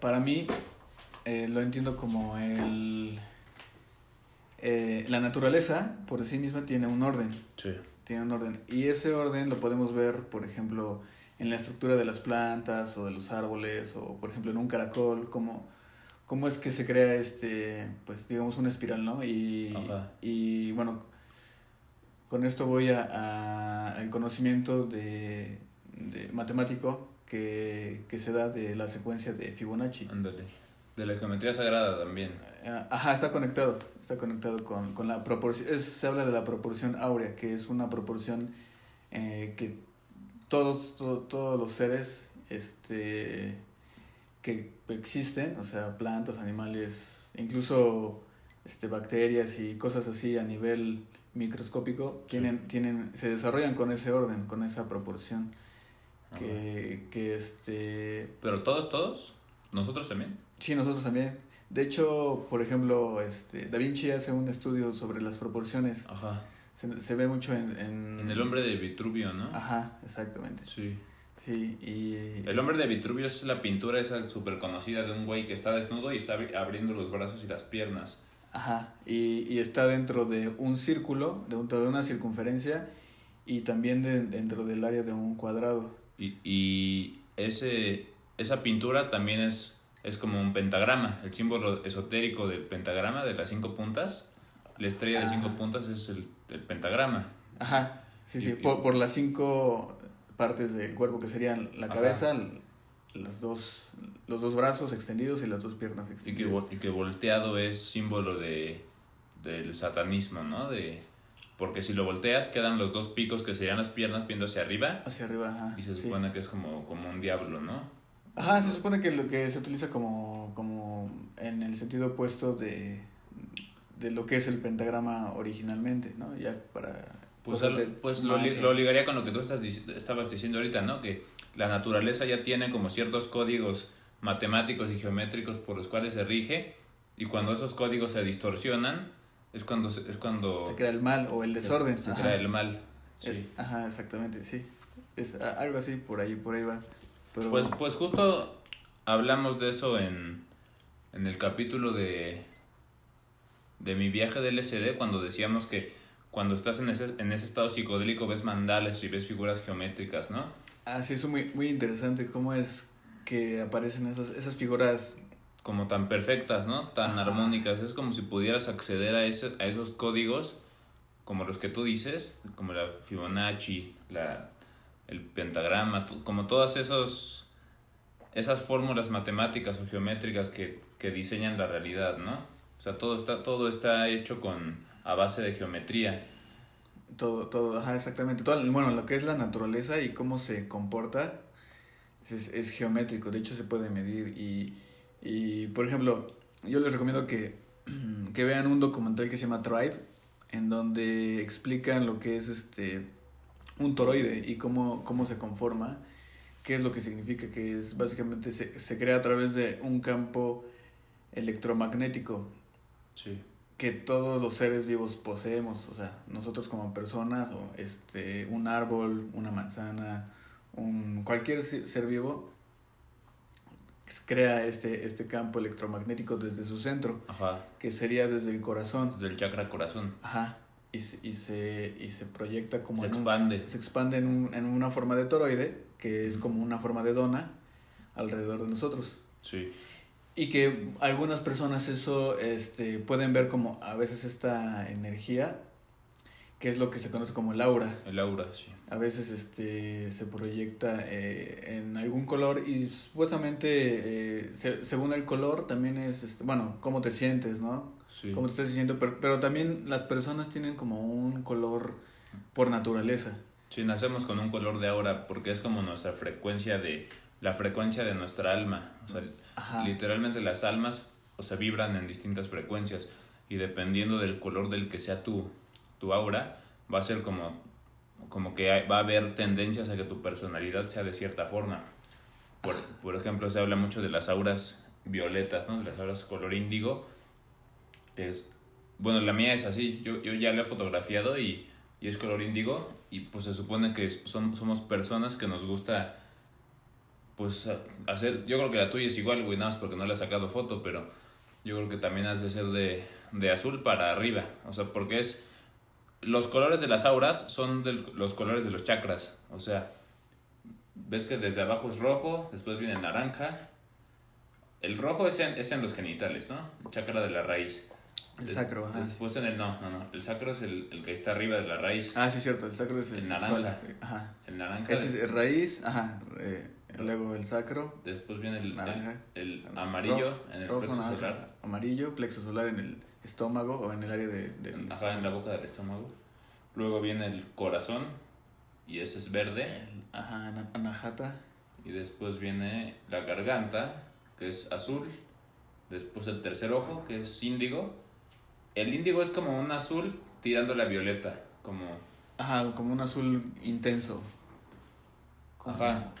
para mí eh, lo entiendo como el... eh, la naturaleza por sí misma tiene un orden. Sí. Tiene un orden. Y ese orden lo podemos ver, por ejemplo, en la estructura de las plantas o de los árboles, o por ejemplo en un caracol, como cómo es que se crea este, pues digamos una espiral, ¿no? Y, Ajá. y bueno, con esto voy a, a el conocimiento de, de matemático que, que se da de la secuencia de Fibonacci. Ándale. De la geometría sagrada también. Eh, Ajá, está conectado, está conectado con, con la proporción, es- se habla de la proporción áurea, que es una proporción eh, que todos, to- todos los seres este, que existen, o sea, plantas, animales, incluso este, bacterias y cosas así a nivel microscópico, Sí. tienen, tienen, se desarrollan con ese orden, con esa proporción, que, que este, Pero todos, todos. Nosotros también. Sí, nosotros también. De hecho, por ejemplo, este, Da Vinci hace un estudio sobre las proporciones. Ajá. Se, se ve mucho en, en... En el hombre de Vitruvio, ¿no? Ajá, exactamente. Sí. Sí, y... El hombre de Vitruvio es la pintura esa súper conocida de un güey que está desnudo y está abri- abriendo los brazos y las piernas. Ajá, y, y está dentro de un círculo, de, un- de una circunferencia, y también de- dentro del área de un cuadrado. Y, y ese, esa pintura también es, es como un pentagrama, el símbolo esotérico del pentagrama de las cinco puntas. La estrella de Ah. cinco puntas es el, el pentagrama. Ajá, sí, sí, Y- por, por las cinco partes del cuerpo que serían la Ajá. cabeza, l- los dos, los dos brazos extendidos y las dos piernas Y que, extendidas. y que volteado es símbolo de, del satanismo, ¿no? De, porque si lo volteas quedan los dos picos que serían las piernas viendo hacia arriba Hacia arriba, ajá. y se sí. supone que es como, como un diablo, ¿no? Ajá, se supone que lo que se utiliza como, como en el sentido opuesto de, de lo que es el pentagrama originalmente, ¿no? Ya para... Pues, al- pues lo, lo ligaría con lo que tú estás, estabas diciendo ahorita, ¿no? Que la naturaleza ya tiene como ciertos códigos matemáticos y geométricos por los cuales se rige y cuando esos códigos se distorsionan es cuando se- es cuando Se crea el mal o el desorden. se, crea el mal. Sí. Ajá, exactamente, sí. Es algo así, por ahí, por ahí va. Pero, Pues, pues justo hablamos de eso en, en el capítulo de, de mi viaje del LSD, cuando decíamos que cuando estás en ese, en ese estado psicodélico ves mandales y ves figuras geométricas, ¿no? Ah, sí, es muy, muy interesante cómo es que aparecen esas, esas figuras. Como tan perfectas, ¿no? Tan Ajá. armónicas. Es como si pudieras acceder a, ese, a esos códigos, como los que tú dices, como la Fibonacci, la, el pentagrama, como todas esos esas fórmulas matemáticas o geométricas que, que diseñan la realidad, ¿no? O sea, todo está, todo está hecho con a base de geometría. Todo, todo, ajá, exactamente. Todo, bueno, lo que es la naturaleza y cómo se comporta es, es geométrico. De hecho, se puede medir. Y, y, por ejemplo, yo les recomiendo que, que vean un documental que se llama Tribe, en donde explican lo que es este un toroide y cómo, cómo se conforma, qué es lo que significa, que es básicamente se, se crea a través de un campo electromagnético Sí. que todos los seres vivos poseemos, o sea, nosotros como personas, o este, un árbol, una manzana, un, cualquier se- ser vivo crea este, este campo electromagnético desde su centro, Ajá. que sería desde el corazón, Del chakra corazón. ajá, y, se- y, se, y se proyecta como Se en un- expande. se expande en, un- en una forma de toroide, que es como una forma de dona alrededor de nosotros. Sí. Y que algunas personas eso este, pueden ver como a veces esta energía, que es lo que se conoce como el aura. El aura, sí. A veces este, se proyecta eh, en algún color y supuestamente eh, se- según el color también es, este, bueno, cómo te sientes, ¿no? Sí. Cómo te estás sintiendo, pero, pero también las personas tienen como un color por naturaleza. Sí, nacemos con un color de aura porque es como nuestra frecuencia de la frecuencia de nuestra alma. O sea, Ajá. literalmente las almas, o sea, vibran en distintas frecuencias y dependiendo del color del que sea tu, tu aura, va a ser como, como que va a haber tendencias a que tu personalidad sea de cierta forma. Por, por ejemplo, se habla mucho de las auras violetas, ¿no? De las auras color índigo. Es, bueno, la mía es así. Yo, yo ya la he fotografiado y, y es color índigo. Y pues se supone que son, somos personas que nos gusta pues hacer, yo creo que la tuya es igual, güey, nada más porque no le has sacado foto, pero yo creo que también has de ser de, de azul para arriba, o sea, porque es, los colores de las auras son de los colores de los chakras, o sea, ves que desde abajo es rojo, después viene naranja, el rojo es en, es en los genitales, ¿no? El chakra de la raíz. El sacro, ajá. Después en el, no, no, no, el sacro es el, el que está arriba de la raíz. Ah, sí, cierto, el sacro es el, El sexual. naranja. Ajá. El naranja. Ese es raíz, ajá. eh, luego el sacro. Después viene el, Naranja. el, el amarillo rojo, en el rojo, plexo naranja, solar. Amarillo, plexo solar en el estómago o en el área de, del Ajá, en la boca del estómago. Luego viene el corazón y ese es verde. el- ajá, ana- anahata. Y después viene la garganta, que es azul. Después el tercer ojo, que es índigo. El índigo es como un azul tirándole a violeta. Como, Ajá, como un azul intenso. Como- Ajá.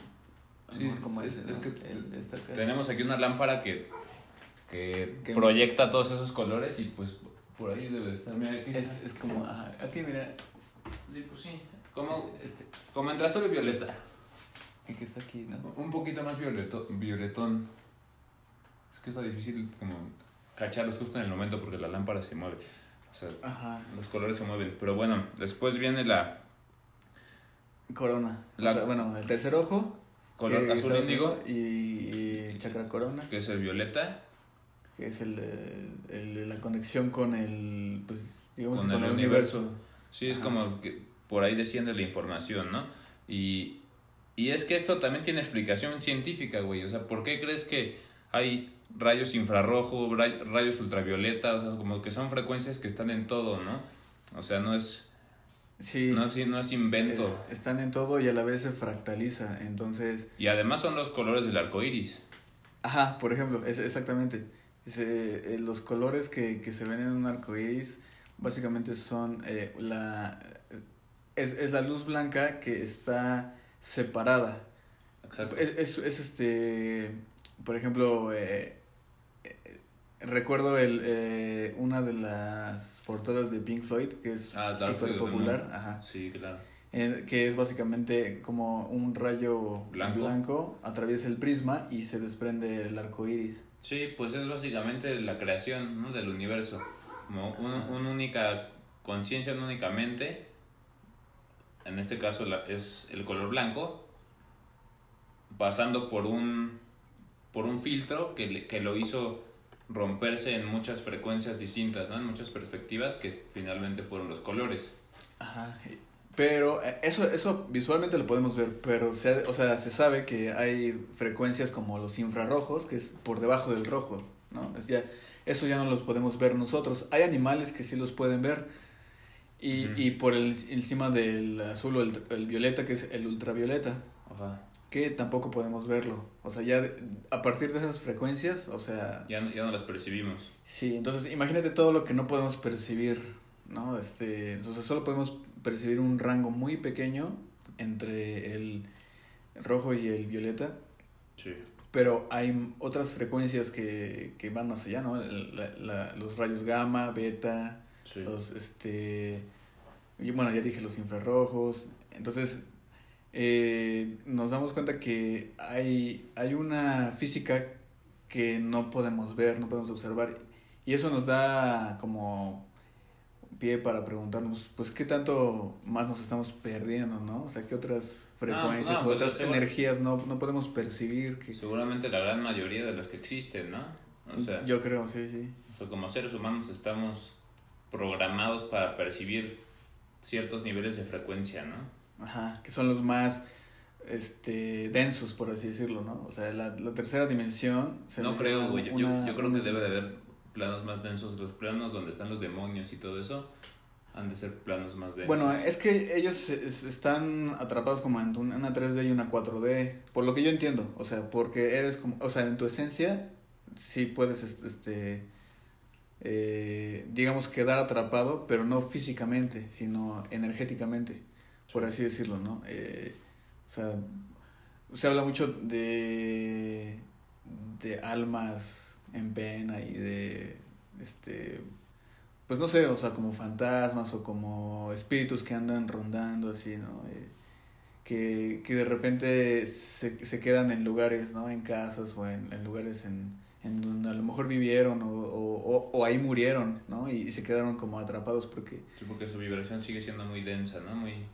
Sí, como es- ese, es ¿no? que El- esta acá. tenemos aquí una lámpara que, que proyecta todos esos colores y pues por ahí debe de estar. Mira, aquí Es, es como, ajá, aquí mira, Sí, pues sí. Como, este, como entre azul y violeta. el que está aquí, ¿no? Un poquito más violeto, violetón. Es que está difícil como cacharlos justo en el momento porque la lámpara se mueve. O sea, Ajá, los colores se mueven. Pero bueno, después viene la corona. La- O sea, bueno, el tercer ojo. color azul índigo, Y, y chakra corona, que es el violeta, que es el, el, la conexión con el, pues, digamos Con el el universo. Sí, es Ajá. como que por ahí desciende la información, ¿no? Y, y es que esto también tiene explicación científica, güey. O sea, ¿por qué crees que hay rayos infrarrojo, ray- rayos ultravioleta? O sea, como que son frecuencias que están en todo, ¿no? O sea, no es, Sí. no es, no es invento. Eh, están en todo y a la vez se fractaliza. Entonces, Y además son los colores del arco iris. ajá, por ejemplo, es, exactamente. Ese, eh, los colores que, que se ven en un arco iris básicamente son eh, la. Es, es la luz blanca que está separada. Exacto. Es, es, es, este. Por ejemplo, eh, eh, recuerdo el, eh, una de las portadas de Pink Floyd, que es Ah, popular. Ajá. Sí, claro. Eh, que es básicamente como un rayo Blanco. blanco. atraviesa el prisma y se desprende el arco iris. Sí, pues es básicamente la creación ¿no? del universo. Como un- una única conciencia, una única mente. En este caso la- es el color blanco. Pasando por un, por un filtro que, le- que lo hizo romperse en muchas frecuencias distintas, ¿no? En muchas perspectivas que finalmente fueron los colores. Ajá. Pero eh, eso, eso visualmente lo podemos ver, pero se, o sea, se sabe que hay frecuencias como los infrarrojos, que es por debajo del rojo, ¿no? Es ya, eso ya no los podemos ver nosotros. Hay animales que sí los pueden ver. Y, y por el, encima del azul o el, el violeta, que es el ultravioleta, Ajá. que tampoco podemos verlo. O sea, ya de- a partir de esas frecuencias, o sea, Ya, no- ya no las percibimos. Sí, entonces imagínate todo lo que no podemos percibir, ¿no? Este, entonces solo podemos percibir un rango muy pequeño entre el rojo y el violeta, Sí. pero hay otras frecuencias que, que van más allá, ¿no? La- la- los rayos gamma, beta, Sí. los, este, y bueno, ya dije los infrarrojos, entonces eh, nos damos cuenta que hay, hay una física que no podemos ver, no podemos observar, y eso nos da como pie para preguntarnos, pues, ¿qué tanto más nos estamos perdiendo, no? O sea, ¿qué otras frecuencias no, o pues, otras seguro- energías no, no podemos percibir? Que, Seguramente la gran mayoría de las que existen, ¿no? O sea, Yo creo, sí, sí. o sea, como seres humanos estamos programados para percibir ciertos niveles de frecuencia, ¿no? Ajá, que son los más este densos, por así decirlo, ¿no? O sea, la, la tercera dimensión... se no creo, güey. Yo, yo creo una- que debe de haber planos más densos. Los planos donde están los demonios y todo eso han de ser planos más densos. Bueno, es que ellos están atrapados como en un- una 3D y una 4D, por lo que yo entiendo, o sea, porque eres como, o sea, en tu esencia sí puedes, est- este, eh, digamos, quedar atrapado, pero no físicamente, sino energéticamente, por así decirlo, ¿no? Eh, o sea, se habla mucho de, de almas en pena y de, este, pues no sé, o sea, como fantasmas o como espíritus que andan rondando así, ¿no? Eh, que, que de repente se, se quedan en lugares, ¿no? En casas o en, en lugares en, en donde a lo mejor vivieron o, o, o, ahí murieron, ¿no? Y, se quedaron como atrapados porque... Sí, porque su vibración sigue siendo muy densa, ¿no? Muy...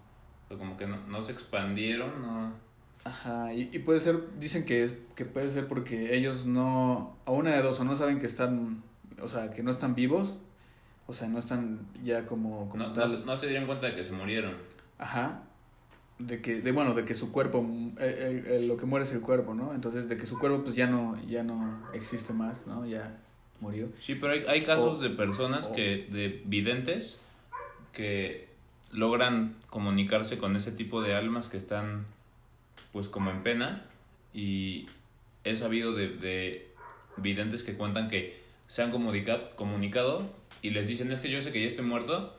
Como que no, no se expandieron, ¿no? Ajá, y, y puede ser, dicen que, es, que puede ser porque ellos no, a una de dos, o no saben que están, o sea, que no están vivos, o sea, no están ya como... como no, no, no, se dieron cuenta de que se murieron. Ajá, de que de bueno de que su cuerpo el, lo que muere es el cuerpo no entonces de que su cuerpo pues ya no ya no existe más no ya murió. Sí pero hay, hay casos de personas que de videntes que logran comunicarse con ese tipo de almas que están pues como en pena y he sabido de, de videntes que cuentan que se han comunicado comunicado y les dicen es que yo sé que ya estoy muerto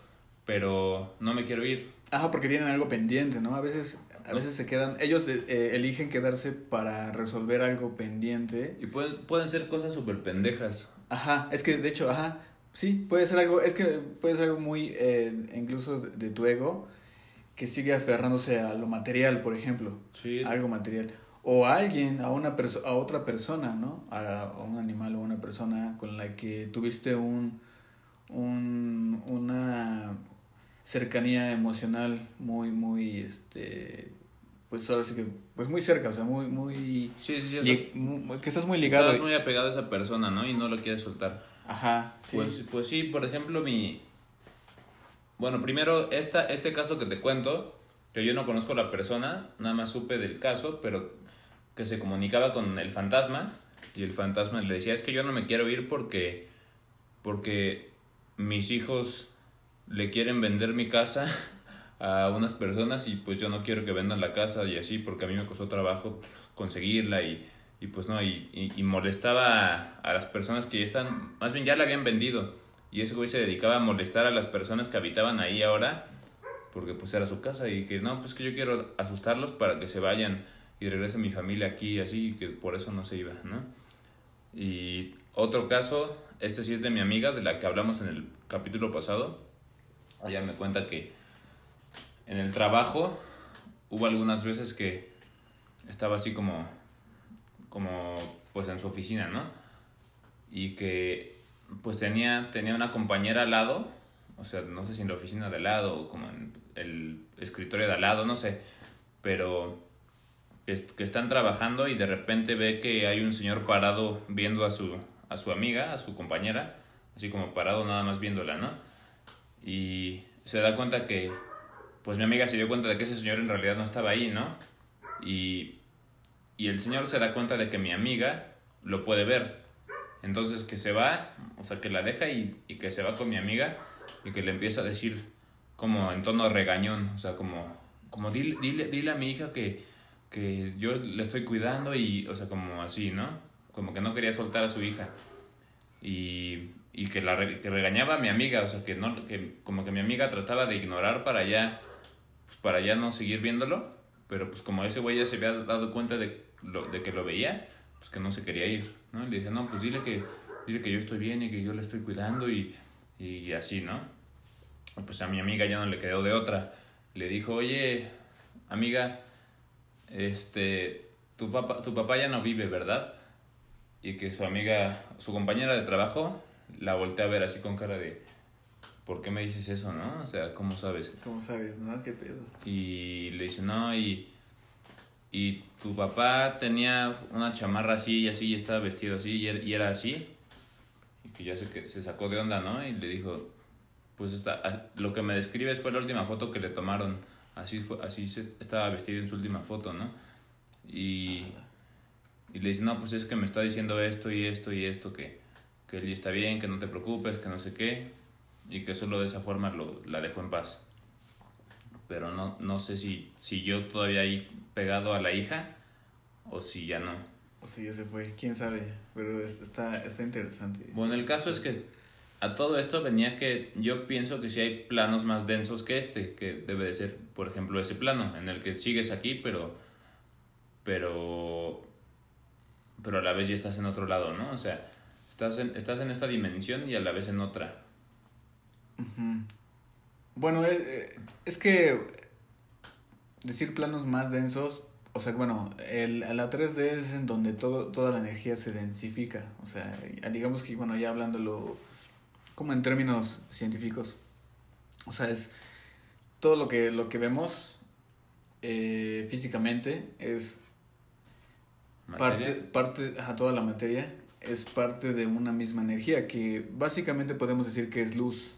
pero no me quiero ir Ajá, porque tienen algo pendiente, ¿no? A veces, a veces se quedan, ellos eh, eligen quedarse para resolver algo pendiente. Y pueden, pueden ser cosas súper pendejas. Ajá, es que de hecho, ajá, sí, puede ser algo, es que puede ser algo muy, eh, incluso de, tu ego, que sigue aferrándose a lo material, por ejemplo. Sí. Algo material. O a alguien, a, una a otra persona, ¿no? A, a, un animal o una persona con la que tuviste un, un, una cercanía emocional muy, muy, este, pues ahora sí que, pues muy cerca, o sea, muy, muy... Sí, sí, sí. que estás muy ligado. Estás muy apegado a esa persona, ¿no? Y no lo quieres soltar. Ajá, sí. Pues, pues sí, por ejemplo, mi... Bueno, primero, esta, este caso que te cuento, que yo no conozco a la persona, nada más supe del caso, pero que se comunicaba con el fantasma y el fantasma le decía, es que yo no me quiero ir porque, porque mis hijos le quieren vender mi casa a unas personas y pues yo no quiero que vendan la casa y así porque a mí me costó trabajo conseguirla y, y pues no, y, y, molestaba a, las personas que ya están, más bien ya la habían vendido y ese güey se dedicaba a molestar a las personas que habitaban ahí ahora porque pues era su casa y que no, pues que yo quiero asustarlos para que se vayan y regrese mi familia aquí así y que por eso no se iba, ¿no? Y otro caso, este sí es de mi amiga, de la que hablamos en el capítulo pasado, ella me cuenta que en el trabajo hubo algunas veces que estaba así como, como pues en su oficina, ¿no? Y que pues tenía, tenía una compañera al lado, o sea, no sé si en la oficina de al lado o como en el escritorio de al lado, no sé, pero que están trabajando y de repente ve que hay un señor parado viendo a su, a su amiga, a su compañera, así como parado nada más viéndola, ¿no? y se da cuenta que, pues mi amiga se dio cuenta de que ese señor en realidad no estaba ahí, ¿no? Y, y el señor se da cuenta de que mi amiga lo puede ver. Entonces que se va, o sea, que la deja y, que se va con mi amiga y que le empieza a decir como en tono regañón, o sea, como, como dile, dile, dile a mi hija que, que yo le estoy cuidando y, o sea, como así, ¿no? Como que no quería soltar a su hija. Y, y que, la, que regañaba a mi amiga, o sea, que, no, que como que mi amiga trataba de ignorar para ya, pues para ya no seguir viéndolo, pero pues como ese güey ya se había dado cuenta de, lo, de que lo veía, pues que no se quería ir, ¿no? Y le decía, no, pues dile que, dile que yo estoy bien y que yo le estoy cuidando y, y así, ¿no? pues a mi amiga ya no le quedó de otra. Le dijo, oye, amiga, este, tu papá, tu papá ya no vive, ¿verdad? Y que su amiga, su compañera de trabajo, la volteé a ver así con cara de, ¿por qué me dices eso, no? O sea, ¿cómo sabes? ¿Cómo sabes, no? ¿Qué pedo? Y le dice, no, y, y tu papá tenía una chamarra así y así y estaba vestido así y, er, era así. Y que ya se, se sacó de onda, ¿no? Y le dijo, pues está, lo que me describes fue la última foto que le tomaron. Así, fue, así estaba vestido en su última foto, ¿no? Y, y le dice, no, pues es que me está diciendo esto y esto y esto que que él está bien, que no te preocupes, que no sé qué, y que solo de esa forma lo, la dejó en paz. Pero no, no sé si, si yo todavía ahí pegado a la hija o si ya no. O si ya se fue, quién sabe, pero está, está interesante. Bueno, el caso es que a todo esto venía que yo pienso que si hay planos más densos que este, que debe de ser, por ejemplo, ese plano, en el que sigues aquí, pero, pero, pero a la vez ya estás en otro lado, ¿no? O sea, Estás en, estás en esta dimensión y a la vez en otra. Bueno, es, eh, es que decir planos más densos, o sea, bueno, el, la 3D es en donde todo, toda la energía se densifica. O sea, digamos que, bueno, ya hablándolo como en términos científicos. O sea, es todo lo que, lo que vemos eh, físicamente es parte, parte, a toda la materia es parte de una misma energía, que básicamente podemos decir que es luz.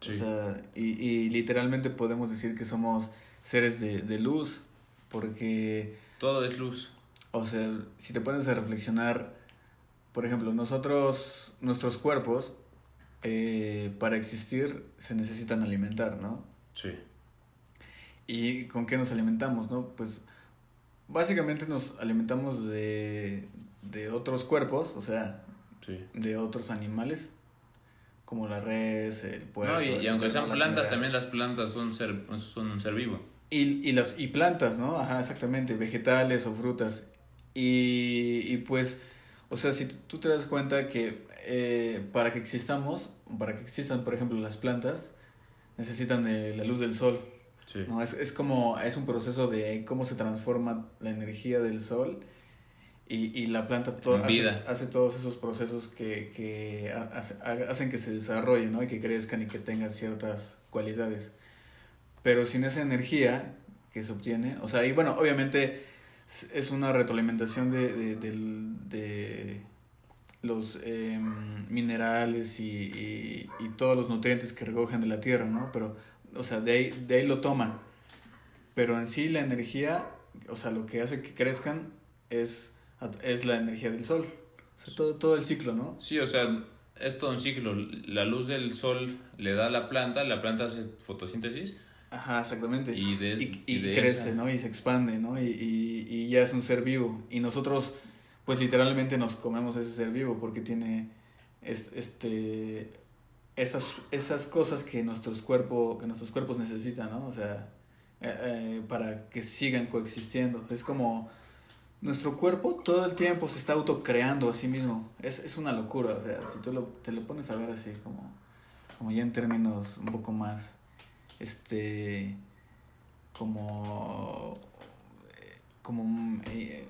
O sea, y, y literalmente podemos decir que somos seres de, de luz, porque... Todo es luz. O sea, si te pones a reflexionar, por ejemplo, nosotros, nuestros cuerpos, eh, para existir se necesitan alimentar, ¿no? Sí. ¿Y con qué nos alimentamos, no? Pues básicamente nos alimentamos de, de otros cuerpos, o sea, de otros animales, como la res, el puerco. y, aunque sean plantas, también las plantas son, ser, son un ser vivo. Y, y, las, y plantas, ¿no? Ajá, exactamente, vegetales o frutas. Y, y pues, o sea, si tú te das cuenta que eh, para que existamos, para que existan, por ejemplo, las plantas, necesitan de la luz del sol. Sí. ¿no? Es, es como, es un proceso de cómo se transforma la energía del sol y, y la planta todo, hace, hace, todos esos procesos que, que hacen que se desarrollen, ¿no? Y que crezcan y que tengan ciertas cualidades. Pero sin esa energía que se obtiene, o sea, y bueno, obviamente es una retroalimentación de, de, de, los em, minerales y, y, todos los nutrientes que recogen de la tierra, ¿no? Pero, o sea, de ahí, de ahí lo toman. Pero en sí la energía, o sea, lo que hace que crezcan es, es la energía del sol. O sea, todo, todo el ciclo, ¿no? Sí, o sea, es todo un ciclo. La luz del sol le da a la planta, la planta hace fotosíntesis Ajá, exactamente. Y, crece, ¿no? Y se expande, ¿no? Y, y, y, ya es un ser vivo. Y nosotros, pues literalmente nos comemos ese ser vivo porque tiene este, esas, esas cosas que nuestros, cuerpo, que nuestros cuerpos necesitan, ¿no? O sea, eh, eh, para que sigan coexistiendo. Es como nuestro cuerpo todo el tiempo se está autocreando a sí mismo. Es, es una locura, o sea, si tú lo, te lo pones a ver así, como, como ya en términos un poco más este como como eh,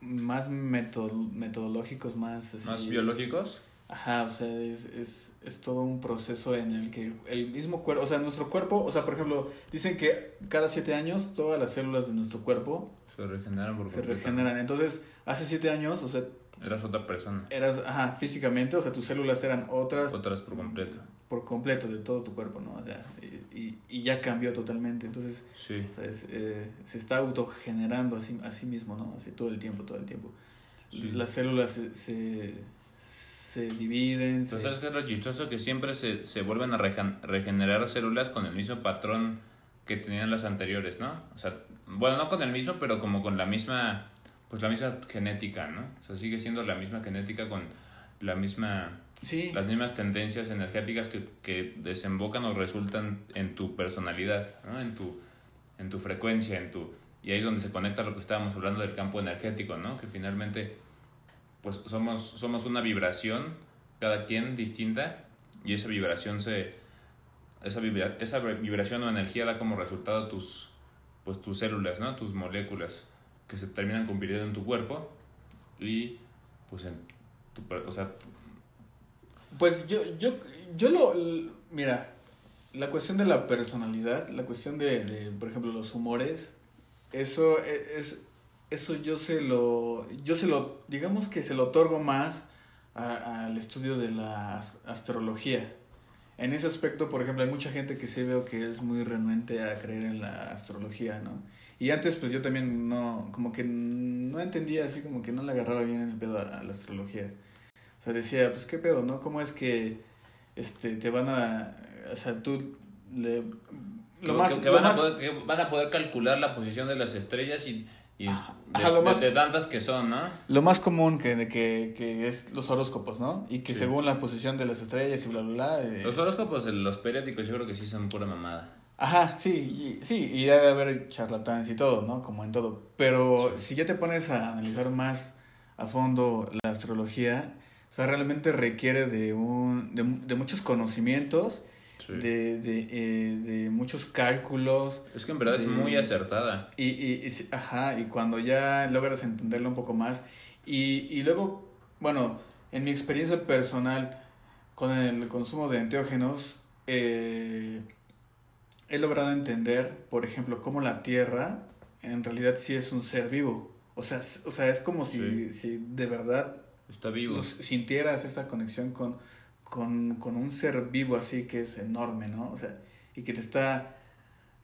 más metodológicos más más biológicos ajá o sea es, es, es todo un proceso en el que el, mismo cuerpo o sea nuestro cuerpo o sea por ejemplo dicen que cada siete años todas las células de nuestro cuerpo se regeneran por se regeneran entonces hace siete años o sea eras otra persona eras ajá físicamente o sea tus células eran otras otras por completo por completo de todo tu cuerpo, ¿no? O sea, y, y, ya cambió totalmente. Entonces, sí. eh, se está autogenerando a sí, a sí mismo, ¿no? Así todo el tiempo, todo el tiempo. Las células se, se, se dividen. Entonces, ¿sabes qué es lo chistoso? Que siempre se, se vuelven a regenerar células con el mismo patrón que tenían las anteriores, ¿no? O sea, bueno, no con el mismo, pero como con la misma, pues la misma genética, ¿no? O sea, sigue siendo la misma genética con la misma las mismas tendencias energéticas que, que, desembocan o resultan en tu personalidad, ¿no? en, tu, en tu frecuencia, en tu... Y ahí es donde se conecta lo que estábamos hablando del campo energético, ¿no? Que finalmente, pues somos, somos una vibración, cada quien distinta, y esa vibración se... Esa, esa vibración o energía da como resultado tus, pues, tus células, ¿no? Tus moléculas que se terminan convirtiendo en tu cuerpo y pues en tu, o sea, pues yo, yo, yo lo, mira, la cuestión de la personalidad, la cuestión de, de por ejemplo, los humores, eso e, es, eso yo se lo, yo se lo, digamos que se lo otorgo más al estudio de la astrología. En ese aspecto, por ejemplo, hay mucha gente que sí veo que es muy renuente a creer en la astrología, ¿no? Y antes, pues yo también no, como que no entendía, así como que no le agarraba bien el pedo a la astrología. O sea, decía, pues qué pedo, ¿no? ¿Cómo es que este, te van a... O sea, tú le... Lo más, que, van a poder, van a poder calcular la posición de las estrellas y, y de, tantas que son, ¿no? Lo más común que, que, que es los horóscopos, ¿no? Y que según la posición de las estrellas y bla, bla, bla. Eh, los horóscopos, los periódicos, yo creo que sí son pura mamada. Ajá, sí, y, sí, y debe haber charlatanes y todo, ¿no? Como en todo. Pero si ya te pones a analizar más a fondo la astrología, o sea, realmente requiere de, un, de, de muchos conocimientos de, de, eh, de, muchos cálculos. Es que en verdad es muy acertada. Y, y, ajá, y cuando ya logras entenderlo un poco más. Y, y luego, bueno, en mi experiencia personal con el consumo de enteógenos, eh, he logrado entender, por ejemplo, cómo la Tierra en realidad sí es un ser vivo. O sea, o sea es como si, si de verdad Está vivo. sintieras esta conexión con, con, con, un ser vivo así que es enorme, ¿no? O sea, y que te está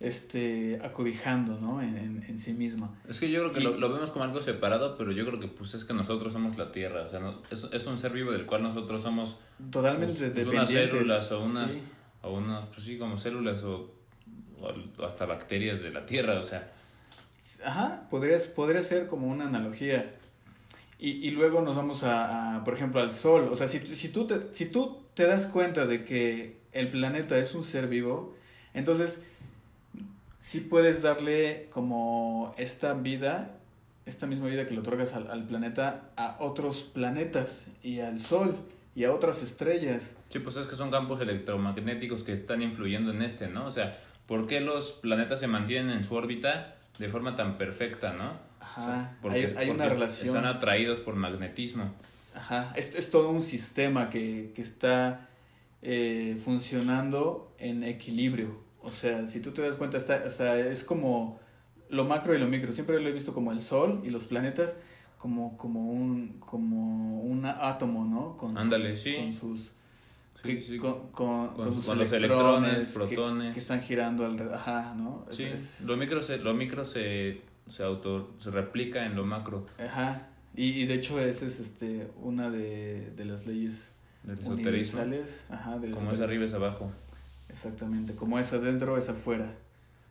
este acobijando, ¿no? En, en, en sí mismo. Es que yo creo que lo, lo, vemos como algo separado, pero yo creo que pues es que nosotros somos la Tierra, o sea, no, es, es un ser vivo del cual nosotros somos totalmente pues, pues unas células o unas, o unas, pues sí, como células o, o, hasta bacterias de la Tierra, o sea. Ajá, podrías, podría ser como una analogía. Y, y luego nos vamos a, a, por ejemplo, al Sol. O sea, si, si, tú te, si tú te das cuenta de que el planeta es un ser vivo, entonces sí puedes darle como esta vida, esta misma vida que le otorgas al, al planeta, a otros planetas y al Sol y a otras estrellas. Sí, pues es que son campos electromagnéticos que están influyendo en este, ¿no? O sea, ¿por qué los planetas se mantienen en su órbita de forma tan perfecta, no? Ajá, porque, hay, hay una relación. Están atraídos por magnetismo. Ajá, es, es todo un sistema que, que está eh, funcionando en equilibrio. O sea, si tú te das cuenta, está, o sea, es como lo macro y lo micro. Siempre lo he visto como el Sol y los planetas como, como, un, como un átomo, ¿no? Con, Ándale, sí. Con sus... Sí, sí. Con, con, con, sus con electrones, los electrones, protones. Que, están girando alrededor. Ajá, ¿no? Sí, es, lo micro se, lo micro se se auto se replica en lo macro. Ajá. Y, y de hecho esa es este una de, de las leyes del universales, ajá, del como es arriba es abajo. Exactamente, como es adentro es afuera.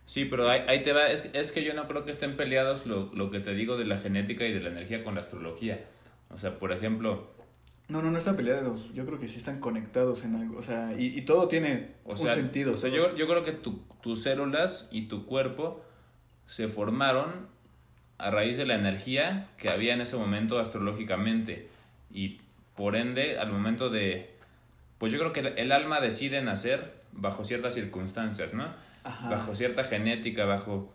Sí, pero ahí, ahí te va, es, es que yo no creo que estén peleados lo, lo que te digo de la genética y de la energía con la astrología. O sea, por ejemplo, no, no, no están peleados. Yo creo que sí están conectados en algo. O sea, y, y todo tiene o sea, un sentido. O sea, yo, yo creo que tu, tus células y tu cuerpo se formaron a raíz de la energía que había en ese momento astrológicamente y por ende al momento de pues yo creo que el, alma decide nacer bajo ciertas circunstancias, ¿no? Ajá. Bajo cierta genética, bajo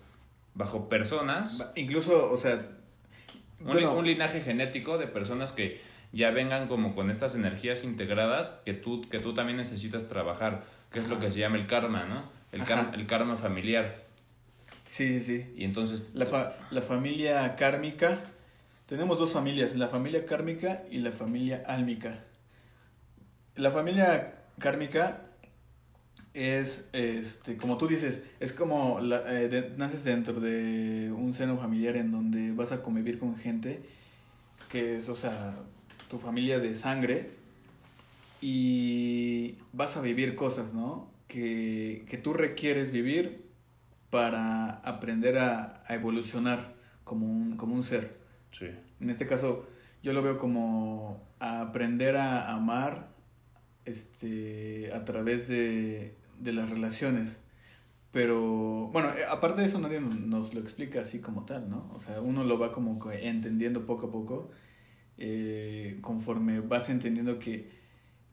bajo personas, incluso, o sea, un, bueno, un linaje genético de personas que ya vengan como con estas energías integradas que tú que tú también necesitas trabajar, que es Ajá. lo que se llama el karma, ¿no? El, karma, el karma familiar. Sí, sí, sí. Y entonces... La, fa la familia kármica, tenemos dos familias, la familia kármica y la familia álmica. La familia kármica es, este, como tú dices, es como la, eh, de, naces dentro de un seno familiar en donde vas a convivir con gente que es, o sea, tu familia de sangre y vas a vivir cosas, ¿no? Que, que tú requieres vivir para aprender a, a evolucionar como un, como un ser. Sí. En este caso, yo lo veo como a aprender a amar este, a través de, de las relaciones. Pero, bueno, eh, aparte de eso nadie nos lo explica así como tal, ¿no? O sea, uno lo va como entendiendo poco a poco, eh, conforme vas entendiendo que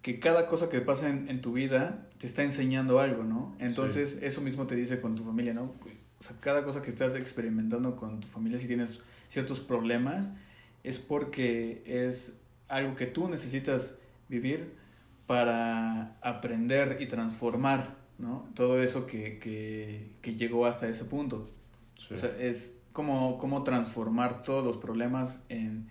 que cada cosa que pasa en, en, tu vida te está enseñando algo, ¿no? Entonces, sí. eso mismo te dice con tu familia, ¿no? O sea, cada cosa que estás experimentando con tu familia, si tienes ciertos problemas, es porque es algo que tú necesitas vivir para aprender y transformar, ¿no? Todo eso que, que, que llegó hasta ese punto. Sí. O sea, es como, como transformar todos los problemas en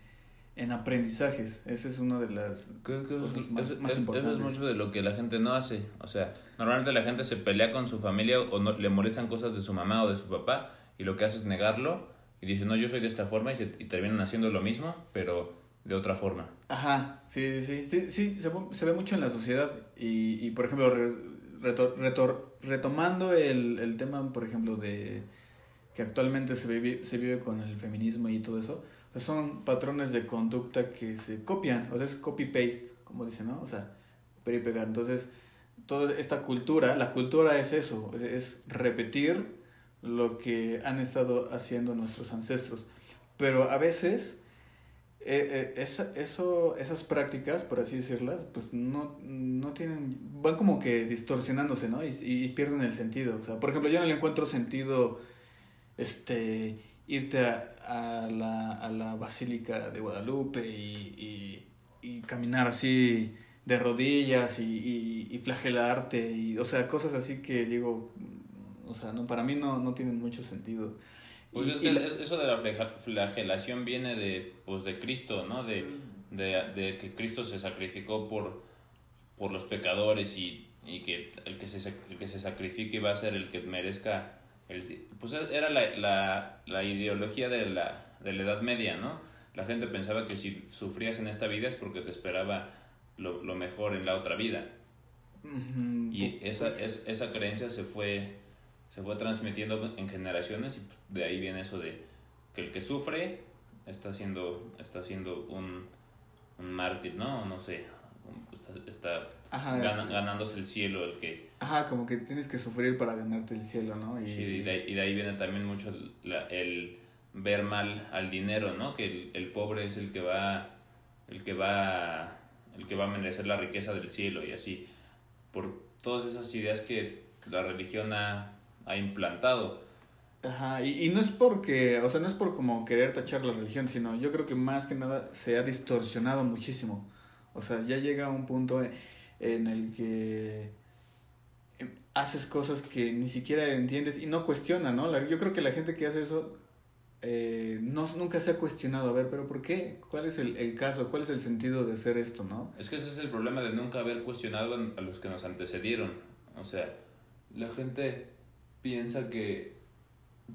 en aprendizajes. Esa es una de las cosas más, es, más es, importantes. Eso es mucho de lo que la gente no hace. O sea, normalmente la gente se pelea con su familia o no, le molestan cosas de su mamá o de su papá y lo que hace es negarlo y dice, no, yo soy de esta forma y, se, y terminan haciendo lo mismo, pero de otra forma. Ajá, sí, sí, sí, sí, se, se ve mucho en la sociedad y, y por ejemplo, retor, retor, retomando el, el tema, por ejemplo, de que actualmente se vive, se vive con el feminismo y todo eso, son patrones de conducta que se copian, o sea, es copy-paste, como dicen, ¿no? O sea, pero y pegar. Entonces, toda esta cultura, la cultura es eso, es repetir lo que han estado haciendo nuestros ancestros. Pero a veces eh, eh, esa, eso, esas prácticas, por así decirlas, pues no, no tienen, van como que distorsionándose, ¿no? Y, y pierden el sentido. O sea, por ejemplo, yo no le encuentro sentido, este, irte a, a, la, a la Basílica de Guadalupe y, y, y caminar así de rodillas y, y, y, flagelarte, y, o sea, cosas así que digo, o sea, no, para mí no, no tienen mucho sentido. Pues es que eso de la flagelación viene de, pues de Cristo, ¿no? De, de, de que Cristo se sacrificó por, por los pecadores y, y que, el que, se, el que se sacrifique va a ser el que merezca... El, pues era la, la, la ideología de la, de la Edad Media, ¿no? La gente pensaba que si sufrías en esta vida es porque te esperaba lo, lo mejor en la otra vida. Y esa, pues es, esa creencia se fue se fue transmitiendo en generaciones y de ahí viene eso de que el que sufre está siendo, está siendo un, un mártir, ¿no? No sé, está, está ganándose el cielo el que... Ajá, como que tienes que sufrir para ganarte el cielo, ¿no? Y, y, de, ahí, y de, ahí viene también mucho el, el ver mal al dinero, ¿no? Que el, el, pobre es el que va, el que va, el que va a merecer la riqueza del cielo y así, por todas esas ideas que la religión ha ha implantado. Ajá, y, y, no es porque, o sea, no es por como querer tachar la religión, sino yo creo que más que nada se ha distorsionado muchísimo. O sea, ya llega un punto en el que haces cosas que ni siquiera entiendes y no cuestiona, ¿no? La, yo creo que la gente que hace eso eh, no, nunca se ha cuestionado, a ver, pero ¿por qué? ¿Cuál es el, el, caso? ¿Cuál es el sentido de hacer esto, no? Es que ese es el problema de nunca haber cuestionado a los que nos antecedieron. O sea, la gente piensa que.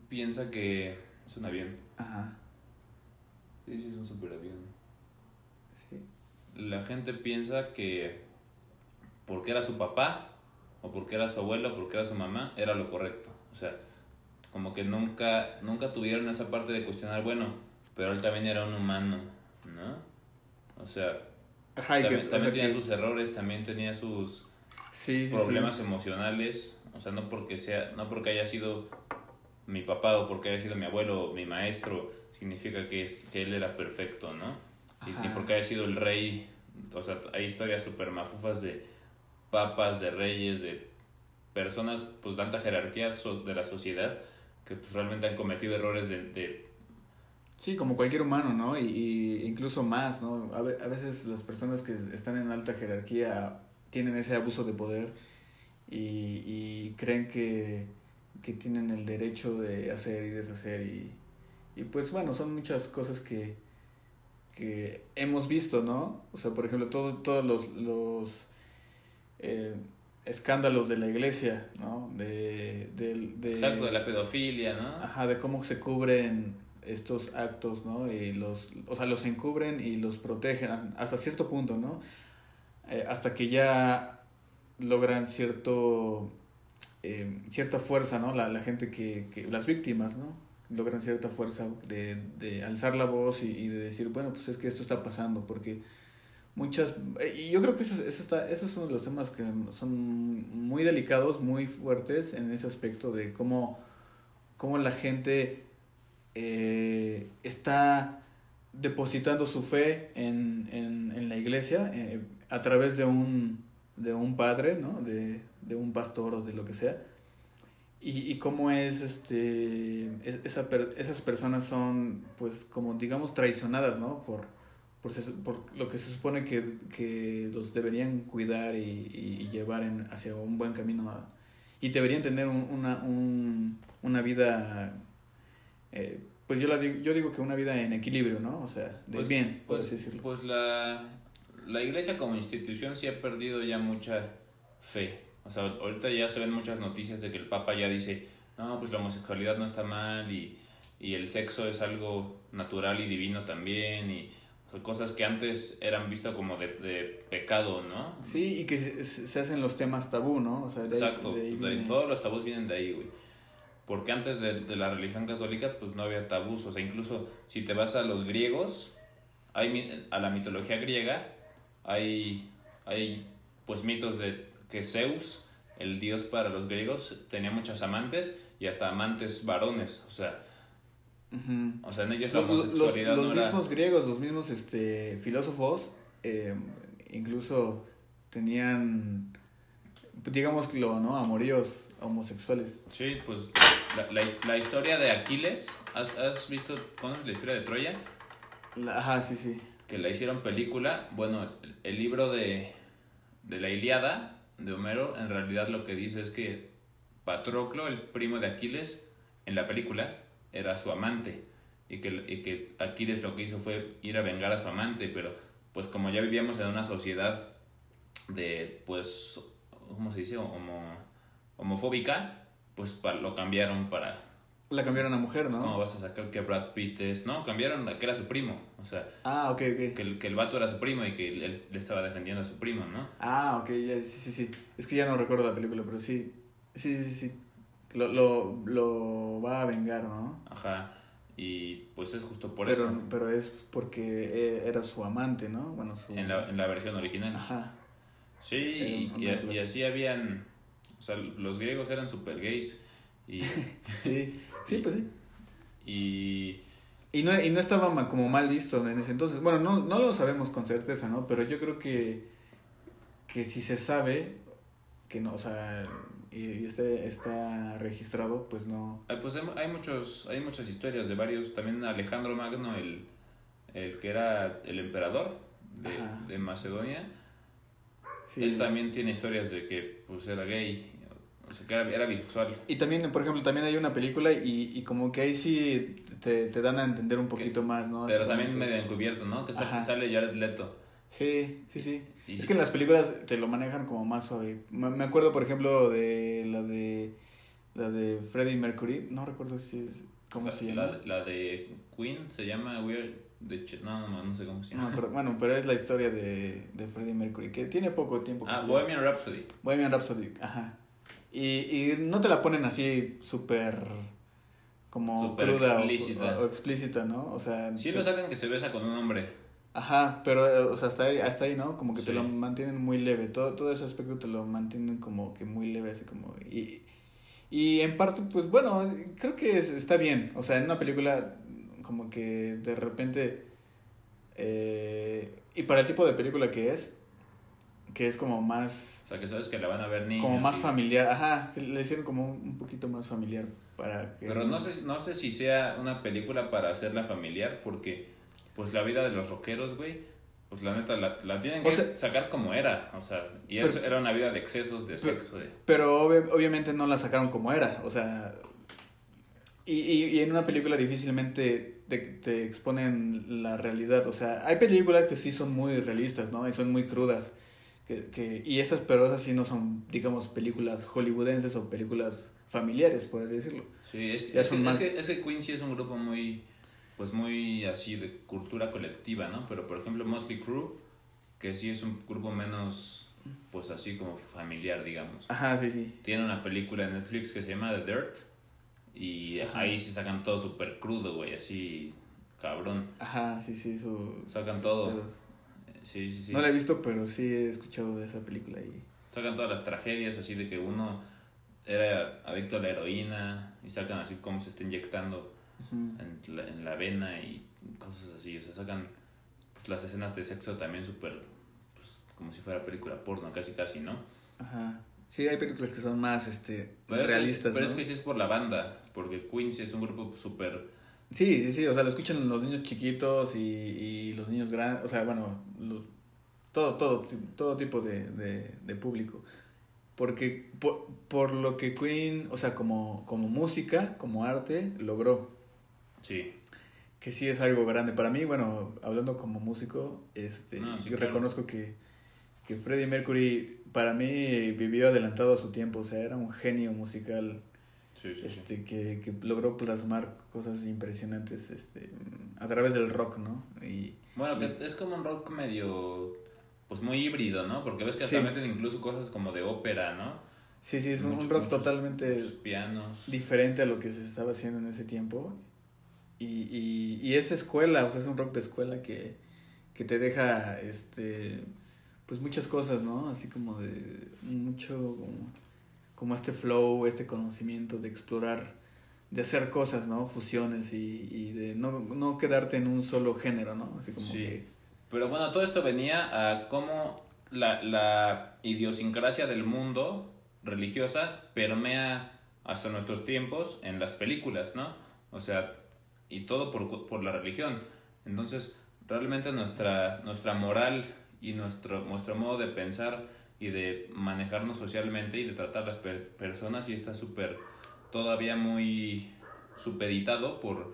Piensa que. Es un avión. Ajá. Sí, sí, es un superavión. Sí. La gente piensa que. Porque era su papá, o porque era su abuelo, o porque era su mamá, era lo correcto. O sea, como que nunca, nunca tuvieron esa parte de cuestionar, bueno, pero él también era un humano, ¿no? O sea, Ajá, también, que, también tenía sus errores, también tenía sus sí, sí, problemas emocionales o sea, no porque, sea, no porque haya sido mi papá o porque haya sido mi abuelo o mi maestro, significa que, es, que él era perfecto, ¿no? Y, porque haya sido el rey, o sea, hay historias súper mafufas de papas, de reyes, de personas pues de alta jerarquía de la sociedad que pues realmente han cometido errores de, Sí, como cualquier humano, ¿no? Y, y, incluso más, ¿no? A, veces las personas que están en alta jerarquía tienen ese abuso de poder y, y creen que, que, tienen el derecho de hacer y deshacer y, y pues bueno, son muchas cosas que, que hemos visto, ¿no? O sea, por ejemplo, todo, todos los, los eh, escándalos de la iglesia, ¿no? De, de, de, Exacto, de la pedofilia, ¿no? Ajá, de cómo se cubren estos actos, ¿no? Y los, o sea, los encubren y los protegen hasta cierto punto, ¿no? Eh, hasta que ya logran cierto eh, cierta fuerza, ¿no? La, la gente que, que, las víctimas, ¿no? Logran cierta fuerza de, de alzar la voz y, y, de decir, bueno, pues es que esto está pasando, porque muchas, y yo creo que eso, eso, está, eso es uno de los temas que son muy delicados, muy fuertes en ese aspecto de cómo, cómo la gente eh, está depositando su fe en, en, en la iglesia eh, a través de un de un padre, ¿no? De, de un pastor o de lo que sea. Y, y cómo es, este, esa esas personas son, pues, como digamos, traicionadas, ¿no? Por, por, por lo que se supone que, que los deberían cuidar y, y, llevar en, hacia un buen camino. y deberían tener una, un, una vida, eh, pues yo, la, yo digo que una vida en equilibrio, ¿no? O sea, de pues, bien, por pues, decirlo. Pues la, la iglesia como institución sí ha perdido ya mucha fe. O sea, ahorita ya se ven muchas noticias de que el Papa ya dice, no, pues la homosexualidad no está mal y, y el sexo es algo natural y divino también y cosas que antes eran vistas como de, de, pecado, ¿no? Sí, y que se, se, hacen los temas tabú, ¿no? O sea, de Exacto, de viene... todos los tabús vienen de ahí, güey. Porque antes de, de, la religión católica, pues no había tabús, o sea, incluso si te vas a los griegos, hay, a la mitología griega, hay, hay pues mitos de que Zeus, el dios para los griegos, tenía muchas amantes y hasta amantes varones. O sea, O sea, en ellos la Los, los- homosexualidad los no era... mismos griegos, los mismos este, filósofos, eh, incluso tenían, digámoslo, ¿no? Amoríos homosexuales. Sí, pues la, la, la historia de Aquiles, ¿has, has visto, conoces la historia de Troya? La- ajá, sí, sí. Que la hicieron película. Bueno, el, el libro de, de la Iliada de Homero en realidad lo que dice es que Patroclo, el primo de Aquiles, en la película era su amante. Y que, y que Aquiles lo que hizo fue ir a vengar a su amante, pero pues como ya vivíamos en una sociedad de, pues, ¿cómo se dice? Homo, homofóbica, pues pa- lo cambiaron para... La cambiaron a mujer, ¿Cómo ¿no? vas a sacar que Brad Pitt es? No, cambiaron a que era su primo. O sea, Ah, ok, que ok. el, que el vato era su primo y que él le estaba defendiendo a su primo, ¿no? Ah, ok, ya, sí, sí, sí. Es que ya no recuerdo la película, pero sí. Sí, sí, sí. Lo, lo, lo va a vengar, ¿no? Ajá. Y pues es justo por pero, eso. pero es porque eh, era su amante, ¿no? Bueno, su... En la, en la versión original. Ajá. Sí, y, Era y, así habían. O sea, los griegos eran super gays. Y. Sí, sí, pues sí. y Y no, y no estaba como mal visto en ese entonces. Bueno, no, no lo sabemos con certeza, ¿no? Pero yo creo que, que si se sabe, que no, o sea, y, este, está registrado, pues no. Pues hay, hay muchos, hay muchas historias de varios, también Alejandro Magno, el, el que era el emperador de, de Macedonia, Sí. él también tiene historias de que pues era gay, o sea que era, era bisexual. Y también, por ejemplo, también hay una película y, y como que ahí sí te, te dan a entender un poquito más, ¿no? Pero también medio encubierto, ¿no? Que sale, sale Jared Leto. Sí, sí, sí. Y es que en las películas te lo manejan como más suave. Me me acuerdo, por ejemplo, de la de la de Freddie Mercury. No recuerdo si es cómo la, se llama. la, la de Queen se llama Weird Ch- no, no, no sé cómo se No llama. acuerdo. Bueno, pero es la historia de, de Freddie Mercury, que tiene poco tiempo. que ah. Bohemian Rhapsody. Bohemian Rhapsody, ajá. Y, y no te la ponen así súper como cruda o- explícita. O, o explícita, ¿no? O sea, Sí te- lo sacan que se besa con un hombre. Ajá, pero eh, o sea, hasta ahí, hasta ahí, ¿no? Como que te lo mantienen muy leve, todo, todo ese aspecto te lo mantienen como que muy leve, así como... Y, y en parte, pues bueno, creo que es- está bien, o sea, en una película como que de repente... eh, y para el tipo de película que es, que es como más... O sea, que sabes que la van a ver niños. Como más y- familiar, ajá, se le hicieron como un, un poquito más familiar para que... Pero no sé, no sé si sea una película para hacerla familiar, porque pues la vida de los rockeros, güey, pues la neta la, la tienen que O sea- sacar como era, o sea, y Pero- eso era una vida de excesos, de sexo, de... Pero obvi- obviamente no la sacaron como era, o sea, y, y, y en una película difícilmente te, te exponen la realidad, o sea, hay películas que sí son muy realistas, ¿no? Y son muy crudas, que, que, y esas, pero esas sí no son, digamos, películas hollywoodenses o películas familiares, por así decirlo. Sí, es, Ya es, son que, más- es, que, es que Queen sí es un grupo muy, pues muy así de cultura colectiva, ¿no? Pero por ejemplo Motley Crue, que sí es un grupo menos, pues así como familiar, digamos. Ajá, sí, sí. Tiene una película en Netflix que se llama The Dirt y Ajá. ahí sí sacan todo súper crudo, güey, así cabrón. Ajá, sí, sí, su, Sacan sus todo. pedos. Sí, sí, sí. No la he visto, pero sí he escuchado de esa película y... Sacan todas las tragedias así de que uno era adicto a la heroína y sacan así como se está inyectando Ujú. en la, en la vena y cosas así. O sea, sacan pues, las escenas de sexo también súper, pues, como si fuera película porno, casi casi, ¿no? Ajá. Sí, hay películas que son más, este, Pero, realistas, es, pero ¿no? es que sí es por la banda, porque Queen sí es un grupo súper... Sí, sí, sí, o sea, lo escuchan los niños chiquitos y, y los niños grandes, o sea, bueno, lo- todo, todo, todo tipo de, de, de público. Porque por, por lo que Queen, o sea, como, como música, como arte, logró, Sí, que sí es algo grande. Para mí, bueno, hablando como músico, este, No, sí, yo claro. reconozco que, que Freddie Mercury, para mí, vivió adelantado a su tiempo, o sea, era un genio musical sí, sí. sí. este que, que logró plasmar cosas impresionantes este a través del rock no y Bueno, que es como un rock medio, pues muy híbrido, ¿no? Porque ves que hasta meten incluso cosas como de ópera, ¿no? sí sí es un, Mucho- un rock muchos- totalmente Muchos pianos. diferente a lo que se estaba haciendo en ese tiempo y, y, y es escuela o sea es un rock de escuela que, que te deja este pues muchas cosas no así como de mucho como, como este flow este conocimiento de explorar de hacer cosas, ¿no? Fusiones y, y de no, no quedarte en un solo género, ¿no? Así como Sí. que... Pero bueno, todo esto venía a cómo la, la idiosincrasia del mundo religiosa permea hasta nuestros tiempos en las películas, ¿no? O sea, y todo por, por la religión. Entonces, realmente nuestra, nuestra moral y nuestro, nuestro modo de pensar y de manejarnos socialmente y de tratar a las per- personas y está súper todavía muy supeditado por,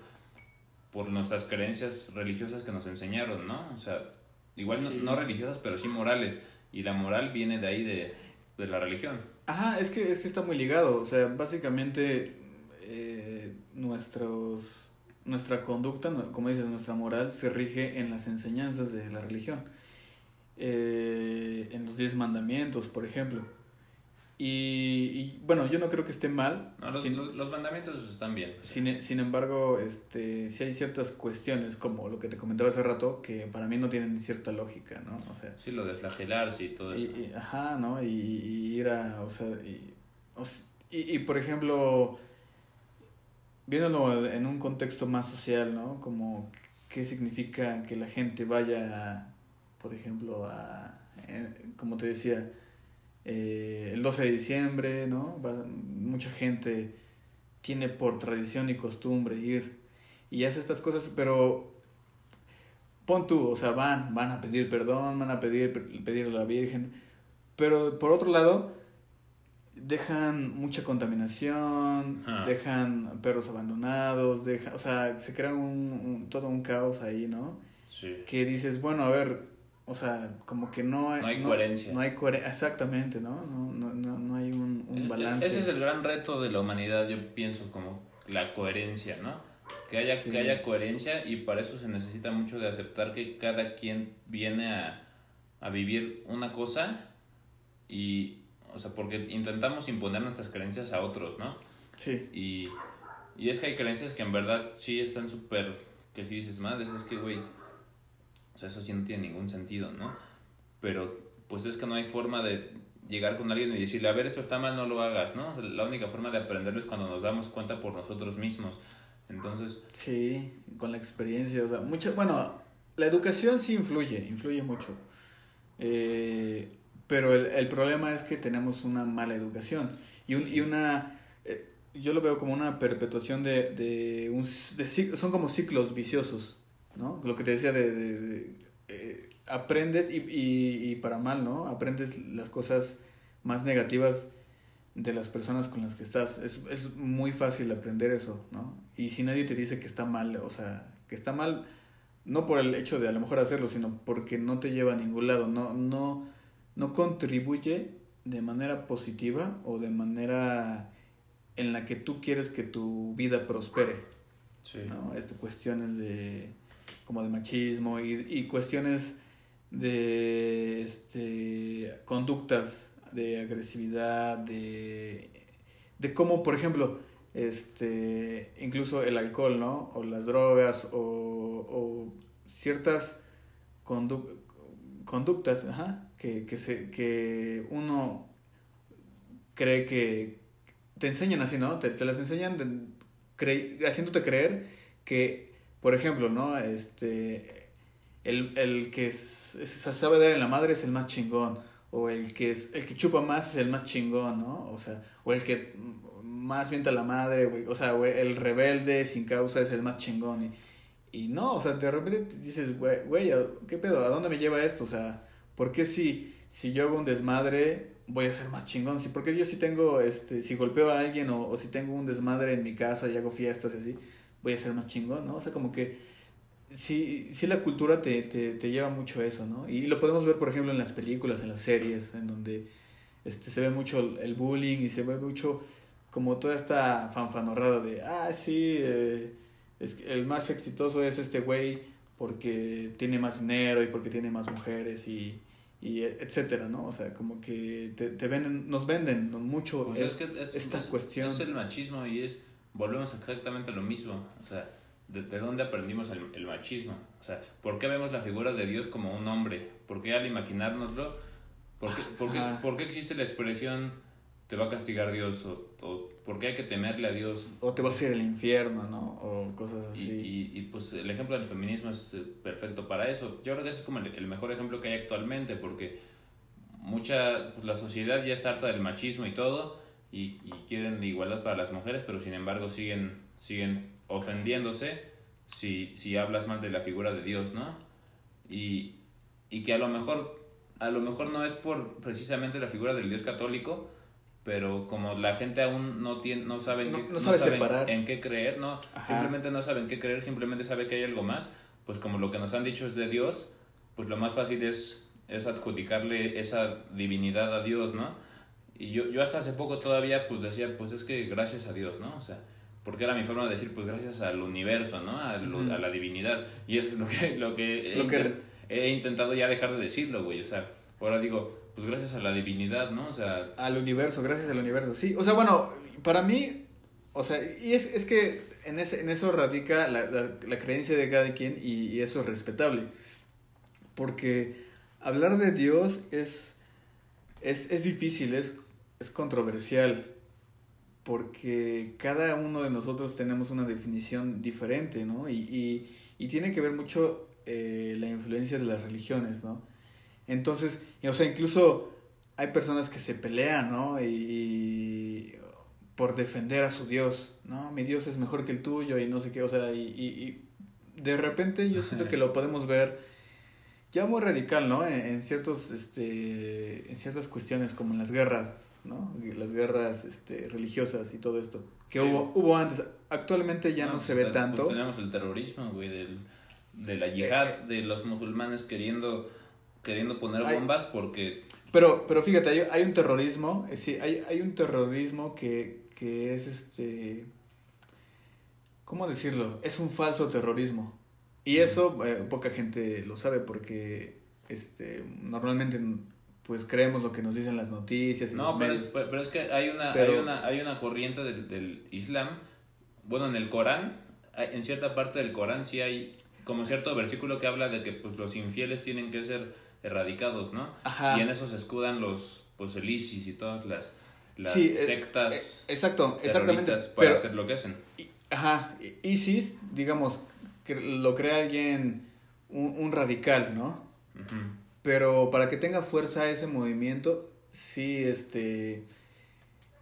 por nuestras creencias religiosas que nos enseñaron, ¿no? O sea, igual no- Sí. no, religiosas, pero sí morales. Y la moral viene de ahí de, de la religión. Ajá, es que, es que está muy ligado. O sea, básicamente eh, nuestros, nuestra conducta, como dices, nuestra moral se rige en las enseñanzas de la religión. Eh, en los diez mandamientos, por ejemplo. Y, y, bueno, yo no creo que esté mal. No, los, sin- los- mandamientos están bien. Sin, sin embargo, este, sí hay ciertas cuestiones, como lo que te comentaba hace rato, que para mí no tienen cierta lógica, ¿no? O sea, Sí, lo de flagelarse y todo y, eso. y- ajá, ¿no? Y, y ir a, o sea, y, o y, y, por ejemplo, viéndolo en un contexto más social, ¿no? Como qué significa que la gente vaya, por ejemplo, a, eh, como te decía, eh, el 12 de diciembre, ¿no? Va- mucha gente tiene por tradición y costumbre ir y hace estas cosas, pero pon tú, o sea, van, van a pedir perdón, van a pedir, pedir a la Virgen, pero por otro lado, dejan mucha contaminación, dejan perros abandonados, deja, o sea, se crea un, un- todo un caos ahí, ¿no? Sí. Que dices, bueno, a ver, o sea, como que no hay, No hay coherencia. No hay coherencia, exactamente, ¿no? No, no, no, no hay un, un balance. Ese es el gran reto de la humanidad, yo pienso, como la coherencia, ¿no? Que haya, Sí. que haya coherencia y para eso se necesita mucho de aceptar que cada quien viene a, a vivir una cosa y, o sea, porque intentamos imponer nuestras creencias a otros, ¿no? Sí, Y, y es que hay creencias que en verdad sí están súper, que si dices, madres, es que, güey, o sea, eso sí no tiene ningún sentido, ¿no? Pero pues es que no hay forma de llegar con alguien y decirle, a ver, esto está mal, no lo hagas, ¿no? O sea, la única forma de aprenderlo es cuando nos damos cuenta por nosotros mismos. Entonces, sí, con la experiencia, o sea, mucha, bueno, la educación sí influye, influye mucho. Eh, pero el, el problema es que tenemos una mala educación y, un, y una, eh, yo lo veo como una perpetuación de, de un, de son como ciclos viciosos, ¿no? Lo que te decía de, de- de, eh, aprendes y, y, y para mal, ¿no? Aprendes las cosas más negativas de las personas con las que estás. Es, es muy fácil aprender eso, ¿no? Y si nadie te dice que está mal, o sea, que está mal, no por el hecho de a lo mejor hacerlo, sino porque no te lleva a ningún lado, no, no, no contribuye de manera positiva o de manera en la que tú quieres que tu vida prospere, sí. ¿no? Este, cuestiones de como de machismo y, y cuestiones de este conductas de agresividad de de cómo por ejemplo este incluso el alcohol no o las drogas o, o ciertas condu- conductas ajá, que, se que uno cree que te enseñan así no te, te las enseñan de- haciéndote creer que por ejemplo no este el, el que sabe dar en la madre es el más chingón o el que es el que chupa más es el más chingón no o sea o el que más mienta la madre o sea el rebelde sin causa es el más chingón y, y no o sea de repente dices güey güey qué pedo a dónde me lleva esto o sea por qué si si yo hago un desmadre voy a ser más chingón si porque yo si tengo este si golpeo a alguien o, si tengo un desmadre en mi casa y hago fiestas y así voy a ser más chingón no o sea como que sí, sí la cultura te, te, te lleva mucho a eso, ¿no? Y lo podemos ver, por ejemplo, en las películas, en las series, en donde este, se ve mucho el- bullying y se ve mucho como toda esta fanfanorrada de, ah, sí, eh, es el más exitoso es este güey porque tiene más dinero y porque tiene más mujeres y, y etcétera, ¿no? O sea, como que te, te venden, nos venden mucho Pues es es- que es- esta es- cuestión. Es el machismo y es. Volvemos exactamente a lo mismo. O sea, ¿de, de dónde aprendimos el, el machismo? O sea, ¿por qué vemos la figura de Dios como un hombre? ¿Por qué al imaginárnoslo? ¿Por qué, por qué, por qué existe la expresión te va a castigar Dios o, o por qué hay que temerle a Dios. O te va a hacer el infierno, ¿no? O cosas Y, así. y, y, pues el ejemplo del feminismo es eh, perfecto para eso. Yo creo que ese es como el, el mejor ejemplo que hay actualmente porque mucha, pues la sociedad ya está harta del machismo y todo y, y quieren igualdad para las mujeres, pero sin embargo siguen, siguen ofendiéndose si, si hablas mal de la figura de Dios, ¿no? Y, y que a lo mejor a lo mejor no es por precisamente la figura del Dios católico, pero como la gente aún no tiene no sabe en No- qué- no sabe saben en qué creer, no, Ajá. simplemente no saben qué creer, simplemente sabe que hay algo más, pues como lo que nos han dicho es de Dios, pues lo más fácil es es adjudicarle esa divinidad a Dios, ¿no? Y yo, yo hasta hace poco todavía pues decía, pues es que gracias a Dios, ¿no? O sea, porque era mi forma de decir, pues gracias al universo, ¿no? A, lo- a la divinidad. Y eso es lo que, lo que, he, Lo que- inten- he intentado ya dejar de decirlo, güey. O sea, ahora digo, pues gracias a la divinidad, ¿no? O sea, Al universo, gracias al universo. Sí, o sea, bueno, para mí, o sea, y es, es que en, ese, en eso radica la, la, la creencia de cada quien y, eso es respetable. Porque hablar de Dios es, es, es difícil, es, es controversial. Porque cada uno de nosotros tenemos una definición diferente, ¿no? Y, y, y tiene que ver mucho eh, la influencia de las religiones, ¿no? Entonces, o sea, incluso hay personas que se pelean, ¿no? Y, y por defender a su Dios, ¿no? Mi Dios es mejor que el tuyo y no sé qué, o sea, y, y, y de repente yo siento que lo podemos ver ya muy radical, ¿no? En, en ciertos, este, en ciertas cuestiones como en las guerras, ¿no? Las guerras, este, religiosas y todo esto que Sí. hubo, hubo antes. Actualmente ya no, pues, se ve pues, tanto. tenemos el terrorismo, güey, del, de la yihad, de los musulmanes queriendo, queriendo poner bombas porque Pero, pero fíjate, hay, hay un terrorismo, eh, sí, hay, hay un terrorismo que, que es este, ¿cómo decirlo? Es un falso terrorismo. Y eso eh, poca gente lo sabe porque este, normalmente pues creemos lo que nos dicen las noticias. Y No, pero es, pero es que hay una, Pero- hay una, hay una corriente del, del Islam. Bueno, en el Corán, en cierta parte del Corán sí hay como cierto versículo que habla de que pues los infieles tienen que ser erradicados, ¿no? Ajá. Y en eso se escudan los, pues el ISIS y todas las, las Sí, eh, sectas Eh, exacto, exactamente. para Pero, hacer lo que hacen. Ajá, ISIS, digamos, que lo crea alguien, un, un radical, ¿no? Pero para que tenga fuerza ese movimiento, sí, este,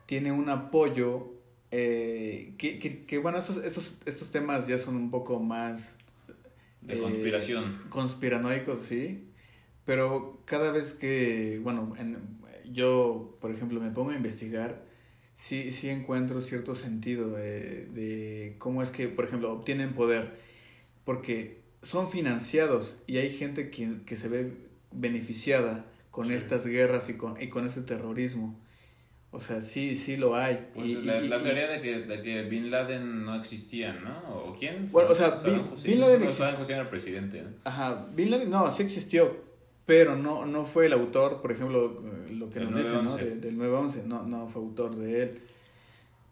tiene un apoyo, eh, que, que, que, bueno, estos, estos, estos temas ya son un poco más... De eh, conspiración. Conspiranoicos, sí. Pero cada vez que, bueno, en- yo, por ejemplo, me pongo a investigar, sí, sí encuentro cierto sentido de, de cómo es que, por ejemplo, obtienen poder. Porque son financiados y hay gente que, que se ve beneficiada con Sí. estas guerras y con, y con este terrorismo. O sea, sí, sí lo hay. Pues Y- la, y- la y- teoría de que, de que Bin Laden no existía, ¿no? ¿O quién? Bueno, o sea, Bin- Hussein. Bin Laden No, exist- Saddam Hussein era presidente, ¿no? Ajá, Bin Laden, no, sí existió, pero no, no fue el autor, por ejemplo, eh, lo que Del nos dicen, ¿no? 9/11. De- del 9-11, no, no fue autor de él.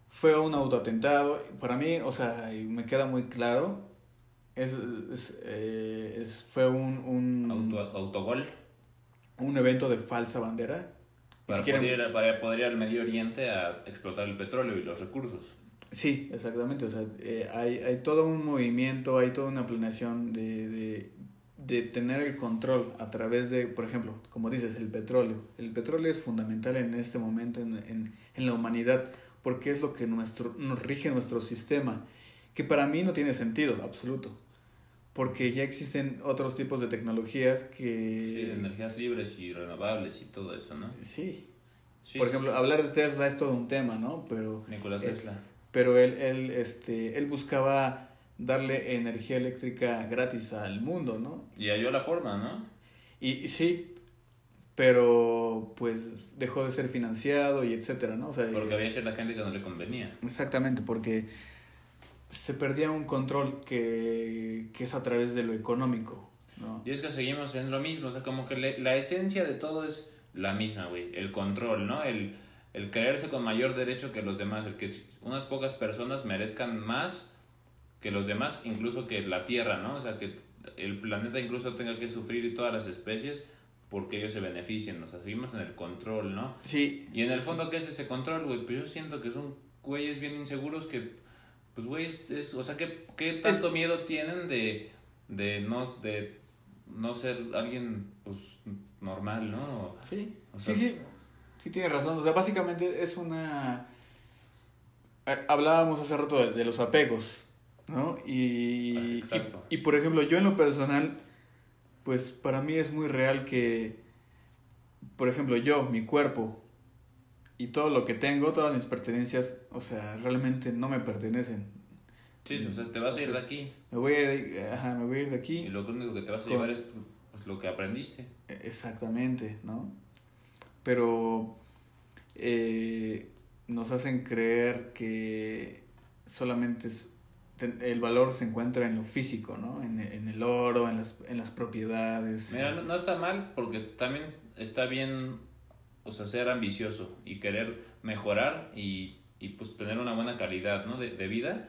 Fue un autoatentado, para mí, o sea, me queda muy claro, es, es, eh, es- fue un, un, Auto, autogol. un evento de falsa bandera. Para siquiera- poder, ir, para poder ir al Medio Oriente a explotar el petróleo y los recursos. Sí, exactamente. O sea, eh, hay, hay todo un movimiento, hay toda una planeación de, de, de tener el control a través de, por ejemplo, como dices, el petróleo. El petróleo es fundamental en este momento en, en, en la humanidad porque es lo que nuestro, nos rige nuestro sistema, que para mí no tiene sentido absoluto, porque ya existen otros tipos de tecnologías Sí, de que... energías libres y renovables y todo eso, ¿no? Sí. Sí, Por sí. ejemplo, hablar de Tesla es todo un tema, ¿no? Pero... Nikola eh, Tesla. pero él, él, este, él buscaba darle energía eléctrica gratis al mundo, ¿no? Y halló la forma, ¿no? Y, y sí, pero pues dejó de ser financiado y etcétera, ¿no? O sea, Porque había cierta gente que no le convenía. Exactamente, porque se perdía un control que, que es a través de lo económico, ¿no? Y es que seguimos en lo mismo, o sea, como que le- la esencia de todo es la misma, güey. El control, ¿no? El, el creerse con mayor derecho que los demás, el que unas pocas personas merezcan más que los demás, incluso que la Tierra, ¿no? O sea, que el planeta incluso tenga que sufrir y todas las especies porque ellos se beneficien, o sea, seguimos en el control, ¿no? Sí. Y en el fondo, ¿qué es ese control, güey? Pues yo siento que son güeyes bien inseguros que, pues, güey, es, o sea, ¿qué, qué tanto miedo tienen de, de, no, de no ser alguien, pues, normal, ¿no? Sí, O sea- sí, sí, sí tienes razón. O sea, básicamente es una... eh, Hablábamos hace rato de, de los apegos, ¿no? Y, exacto. y, y, por ejemplo, yo en lo personal, pues para mí es muy real que, por ejemplo, yo, mi cuerpo y todo lo que tengo, todas mis pertenencias, o sea, realmente no me pertenecen. Sí, o sea, te vas a ir de aquí Me voy a ir de, ajá, me voy a ir de y aquí. lo único que te vas a Con- llevar es pues, lo que aprendiste. Exactamente, ¿no? Pero eh, nos hacen creer que solamente es- el valor se encuentra en lo físico, ¿no? En, en el oro, en las, en las propiedades. Mira, no, no está mal porque también está bien, o sea, ser ambicioso y querer mejorar y, y pues tener una buena calidad, ¿no? De, de vida.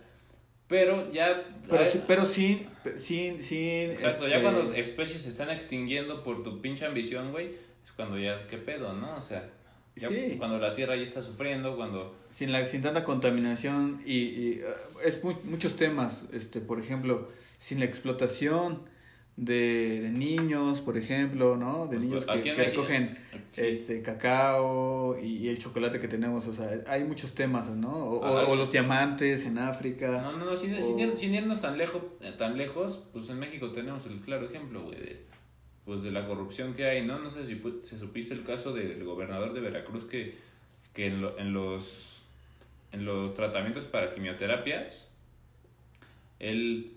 Pero ya... pero, sí- pero sin, sin, sin... Exacto, este, ya cuando especies se están extinguiendo por tu pinche ambición, güey, es cuando ya, ¿qué pedo, no? O sea, ya Sí. cuando la Tierra ya está sufriendo, cuando... sin la sin tanta contaminación y, y, uh, es mu- muchos temas este por ejemplo sin la explotación de, de niños por ejemplo no de Pues, niños pues, que, que recogen Sí. este cacao y, y el chocolate que tenemos o sea hay muchos temas no o, o los diamantes en África No, no, no, sin, o- sin ir- sin irnos tan lejos, eh, tan lejos, pues en México tenemos el claro ejemplo, güey, de, pues de la corrupción que hay, ¿no? No sé si, si supiste el caso del gobernador de Veracruz que, que en, lo- en los, en los tratamientos para quimioterapias, él,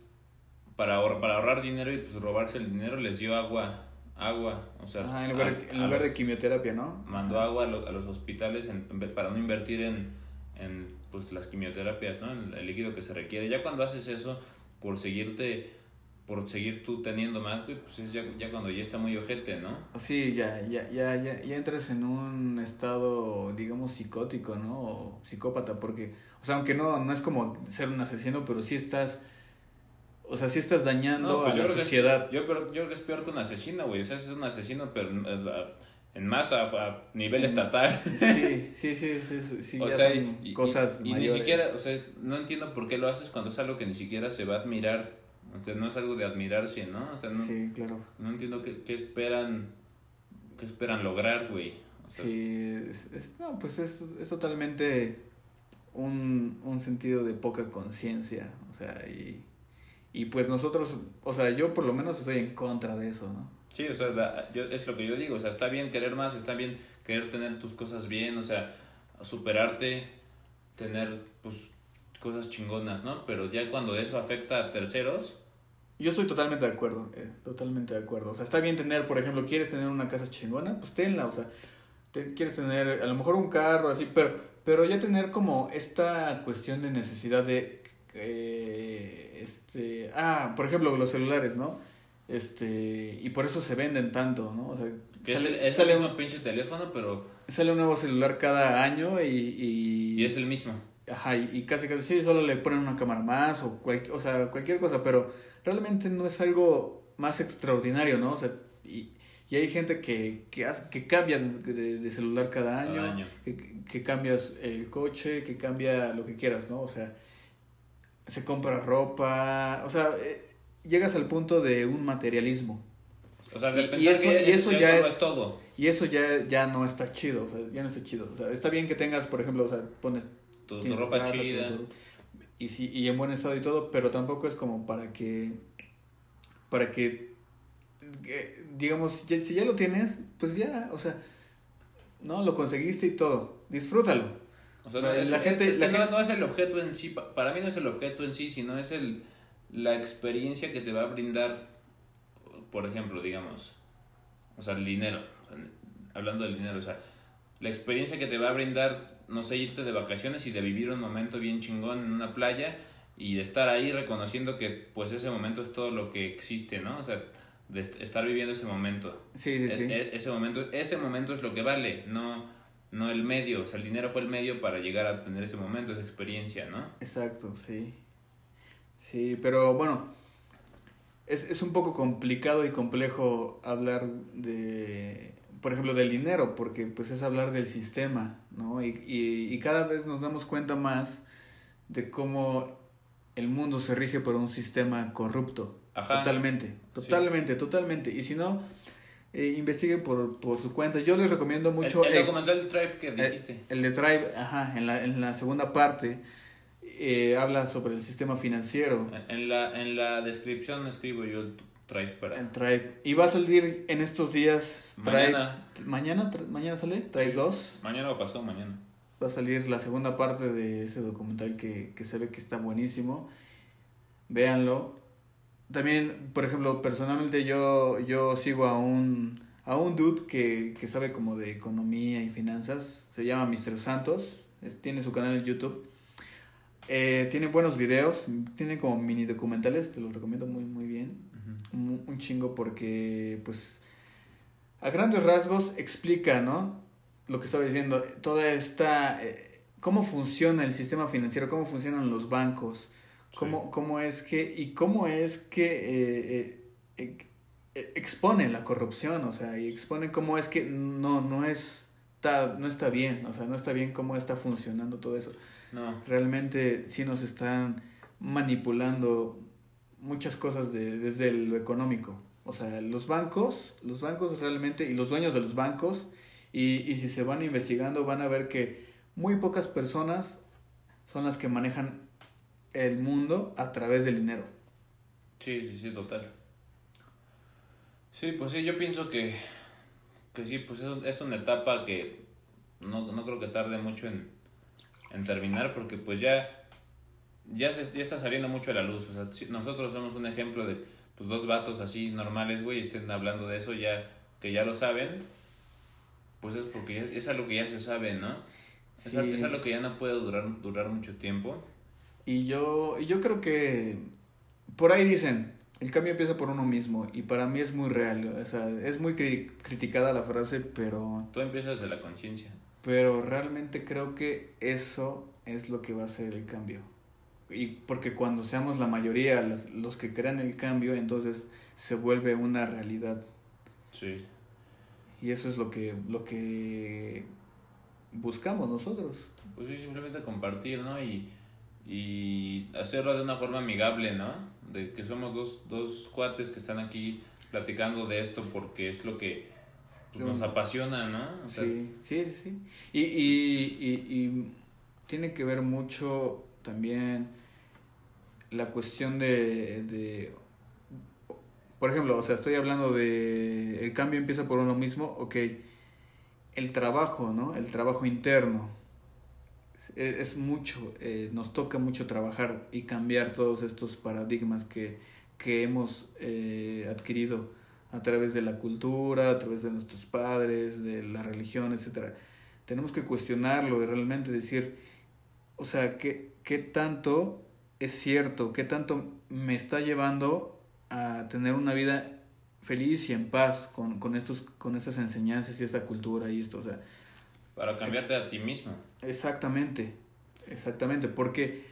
para, ahor- para ahorrar dinero y pues robarse el dinero, les dio agua, agua, o sea, Ajá, en lugar, a- de, en lugar los- de quimioterapia no mandó agua a, lo- a los hospitales en- para no invertir en, en pues, las quimioterapias, ¿no? En el líquido que se requiere. Ya cuando haces eso por seguirte, por seguir tú teniendo más, güey, pues es ya, ya cuando ya está muy ojete, ¿no? Sí, ya, ya, ya, ya, ya entras en un estado, digamos, psicótico, ¿no? O psicópata, porque, o sea, aunque no, no es como ser un asesino, pero sí estás, o sea, sí estás dañando No, pues a la que es- sociedad. yo, pero, yo creo que es peor que un asesino, güey. O sea, es un asesino, pero en, en más a, nivel estatal. Sí, sí, sí, sí, sí, sí, o ya sea, son y, y- cosas y, ni mayores. siquiera, o sea, no entiendo por qué lo haces cuando es algo que ni siquiera se va a admirar. O sea, no es algo de admirarse, ¿no? O sea, no, Sí, claro. no entiendo qué, qué esperan, qué esperan lograr, güey. O sea, Sí, es, es- no, pues es, es totalmente un, un sentido de poca conciencia, o sea, y, y pues nosotros, o sea, yo por lo menos estoy en contra de eso, ¿no? Sí, o sea, da- yo, es lo que yo digo, o sea, está bien querer más, está bien querer tener tus cosas bien, o sea, superarte, tener, pues, cosas chingonas, ¿no? Pero ya cuando eso afecta a terceros, Yo estoy totalmente de acuerdo, eh, totalmente de acuerdo. O sea, está bien tener, por ejemplo, quieres tener una casa chingona, pues tenla, o sea, te- quieres tener a lo mejor un carro, así, pero, pero ya tener como esta cuestión de necesidad de, eh, este, ah, por ejemplo, los celulares, ¿no? Este, y por eso se venden tanto, ¿no? O sea, que es el, sale, es el sale mismo un, pinche teléfono, pero... sale un nuevo celular cada año y... y Y es el mismo. Ajá, y, casi casi sí, solo le ponen una cámara más o, cual, o sea, cualquier cosa, pero realmente no es algo más extraordinario, ¿no? O sea, y, y hay gente que, que, que cambia de, de celular cada año, Cada año. Que, que cambias el coche, que cambia lo que quieras, ¿no? O sea, se compra ropa, o sea, eh, llegas al punto de un materialismo. O sea, de Y- eso- que y eso ya no es- todo. Y eso ya, ya no está chido, o sea, ya no está chido. O sea, está bien que tengas, por ejemplo, o sea, pones Tu, ropa casa, chida. tu- y sí y en buen estado y todo pero tampoco es como para que para que eh, digamos ya- si ya lo tienes pues ya o sea no lo conseguiste y todo. Disfrútalo. O sea, La- no, es, la gente- es la no, gente- no es el objeto en sí, pa- para mí no es el objeto en sí, sino es el, la experiencia que te va a brindar, por ejemplo, digamos, o sea, el dinero, o sea, hablando del dinero, o sea, la experiencia que te va a brindar, no sé, irte de vacaciones y de vivir un momento bien chingón en una playa y de estar ahí reconociendo que pues ese momento es todo lo que existe, ¿no? O sea, de est- estar viviendo ese momento. sí sí sí E- e- ese momento ese momento es lo que vale no no el medio o sea el dinero fue el medio para llegar a tener ese momento esa experiencia no exacto sí sí pero bueno es, es un poco complicado y complejo hablar de, por ejemplo, del dinero, porque pues es hablar del sistema, ¿no? Y, y, y cada vez nos damos cuenta más de cómo el mundo se rige por un sistema corrupto. Ajá. Totalmente, totalmente, totalmente. Y si no, eh, investiguen por, por su cuenta. Yo les recomiendo mucho... El, el documental de Tribe que dijiste. El de Tribe, ajá, en la, en la segunda parte eh, habla sobre el sistema financiero. En, en la, en la descripción escribo yo Tribe para... El Tribe. Y va a salir en estos días Tribe. Mañana. ¿Mañana, mañana sale? Tribe Sí. 2. Mañana o pasó mañana. Va a salir la segunda parte de ese documental que, que se ve que está buenísimo. Véanlo. También, por ejemplo, personalmente yo, yo sigo a un, a un dude que, que sabe como de economía y finanzas. Se llama Mr. Santos. Es- tiene su canal en YouTube. Eh, tiene buenos videos. Tiene como mini documentales. Te los recomiendo muy, muy bien. Un, un chingo porque, pues, a grandes rasgos explica, ¿no? Lo que estaba diciendo, toda esta, eh, cómo funciona el sistema financiero, cómo funcionan los bancos, cómo, Sí. cómo es que, y cómo es que eh, eh, expone la corrupción, o sea, y expone cómo es que no, no es, está, no está bien, o sea, no está bien cómo está funcionando todo eso No. realmente sí nos están manipulando muchas cosas de, desde lo económico. O sea, los bancos, los bancos realmente, y los dueños de los bancos, y, y si se van investigando, van a ver que muy pocas personas son las que manejan el mundo a través del dinero. Sí, sí, sí, total. Sí, pues sí, yo pienso que, que sí, pues es, es una etapa que no, no creo que tarde mucho en, en terminar porque pues ya, ya, se, ya está saliendo mucho a la luz. O sea, nosotros somos un ejemplo de pues dos vatos así normales, güey, y estén hablando de eso ya, que ya lo saben, pues es porque ya- es algo que ya se sabe, ¿no? Es, Sí. es algo que ya no puede durar, durar mucho tiempo. Y yo, y yo creo que por ahí dicen, el cambio empieza por uno mismo, y para mí es muy real. O sea, es muy cri- criticada la frase, pero Todo empieza desde la conciencia. Pero realmente creo que eso es lo que va a ser el cambio. Y porque cuando seamos la mayoría las- los que crean el cambio, entonces se vuelve una realidad. Sí. Y eso es lo que, lo que buscamos nosotros. Pues sí, simplemente compartir, ¿no? Y, y hacerlo de una forma amigable, ¿no? De que somos dos, dos cuates que están aquí platicando de esto porque es lo que pues, nos Mm. apasiona, ¿no? O sea, sí, sí. sí. Y, y, y, y tiene que ver mucho también la cuestión de, de, por ejemplo, o sea, estoy hablando de el cambio empieza por uno mismo, ok, el trabajo, ¿no? El trabajo interno. Es, es mucho, eh, nos toca mucho trabajar y cambiar todos estos paradigmas que, que hemos eh, adquirido a través de la cultura, a través de nuestros padres, de la religión, etcétera. Tenemos que cuestionarlo y realmente decir, o sea, ¿qué, qué tanto es cierto? ¿Qué tanto me está llevando a tener una vida feliz y en paz con, con, estos, con estas enseñanzas y esta cultura y esto? O sea, para cambiarte a ti mismo. Exactamente, exactamente, porque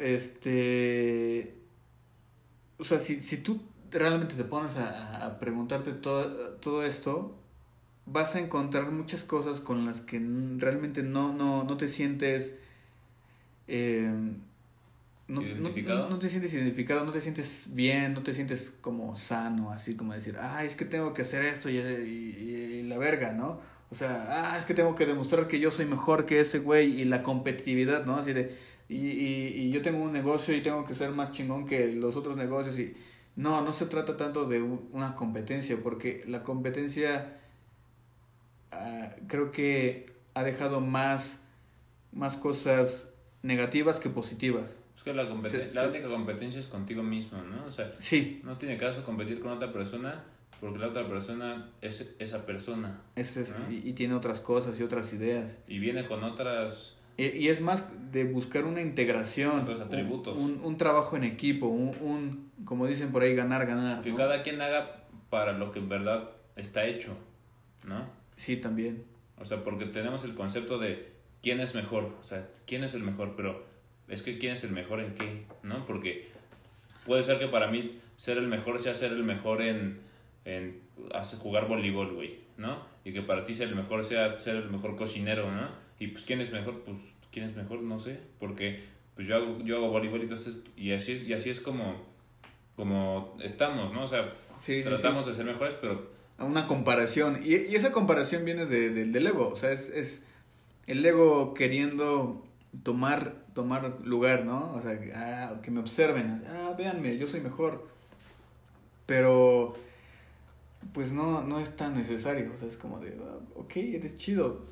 este, o sea, si, si tú realmente te pones a, a preguntarte todo, todo esto, vas a encontrar muchas cosas con las que realmente no, no, no te sientes... eh, no, ¿Identificado? No, no te sientes identificado, no te sientes bien, no te sientes como sano, así como decir, ah, es que tengo que hacer esto y, y- y la verga, ¿no? O sea, ah, es que tengo que demostrar que yo soy mejor que ese güey y la competitividad, ¿no? Así de, y, y, y yo tengo un negocio y tengo que ser más chingón que los otros negocios y no, no se trata tanto de un- una competencia, porque la competencia ah, creo que ha dejado más, más cosas negativas que positivas. Es que la, la única competencia es contigo mismo, ¿no? O sea, Sí, no tiene caso competir con otra persona porque la otra persona es esa persona es, es- y, y tiene otras cosas y otras ideas. y viene con otras... Y, y es más de buscar una integración, Otros atributos. Un, un, un trabajo en equipo, un, un, como dicen por ahí, ganar, ganar. Que ¿no? cada quien haga para lo que en verdad está hecho, ¿no? Sí, también. O sea, porque tenemos el concepto de quién es mejor, o sea, quién es el mejor, pero es que quién es el mejor en qué, ¿no? Porque puede ser que para mí ser el mejor sea ser el mejor en, en jugar voleibol, güey, ¿no? Y que para ti ser el mejor sea ser el mejor cocinero, ¿no? Y pues quién es mejor, pues quién es mejor, no sé, porque pues yo hago, yo hago voleibol y entonces, y así es, y así es como, como estamos, ¿no? O sea, tratamos de ser mejores, pero... Una comparación, y, y esa comparación viene de, del ego, o sea, es, es el ego queriendo tomar, tomar lugar, ¿no? O sea, ah, que me observen, ah, véanme, yo soy mejor. Pero, pues no, no es tan necesario, o sea, es como de, ah, ok, eres chido,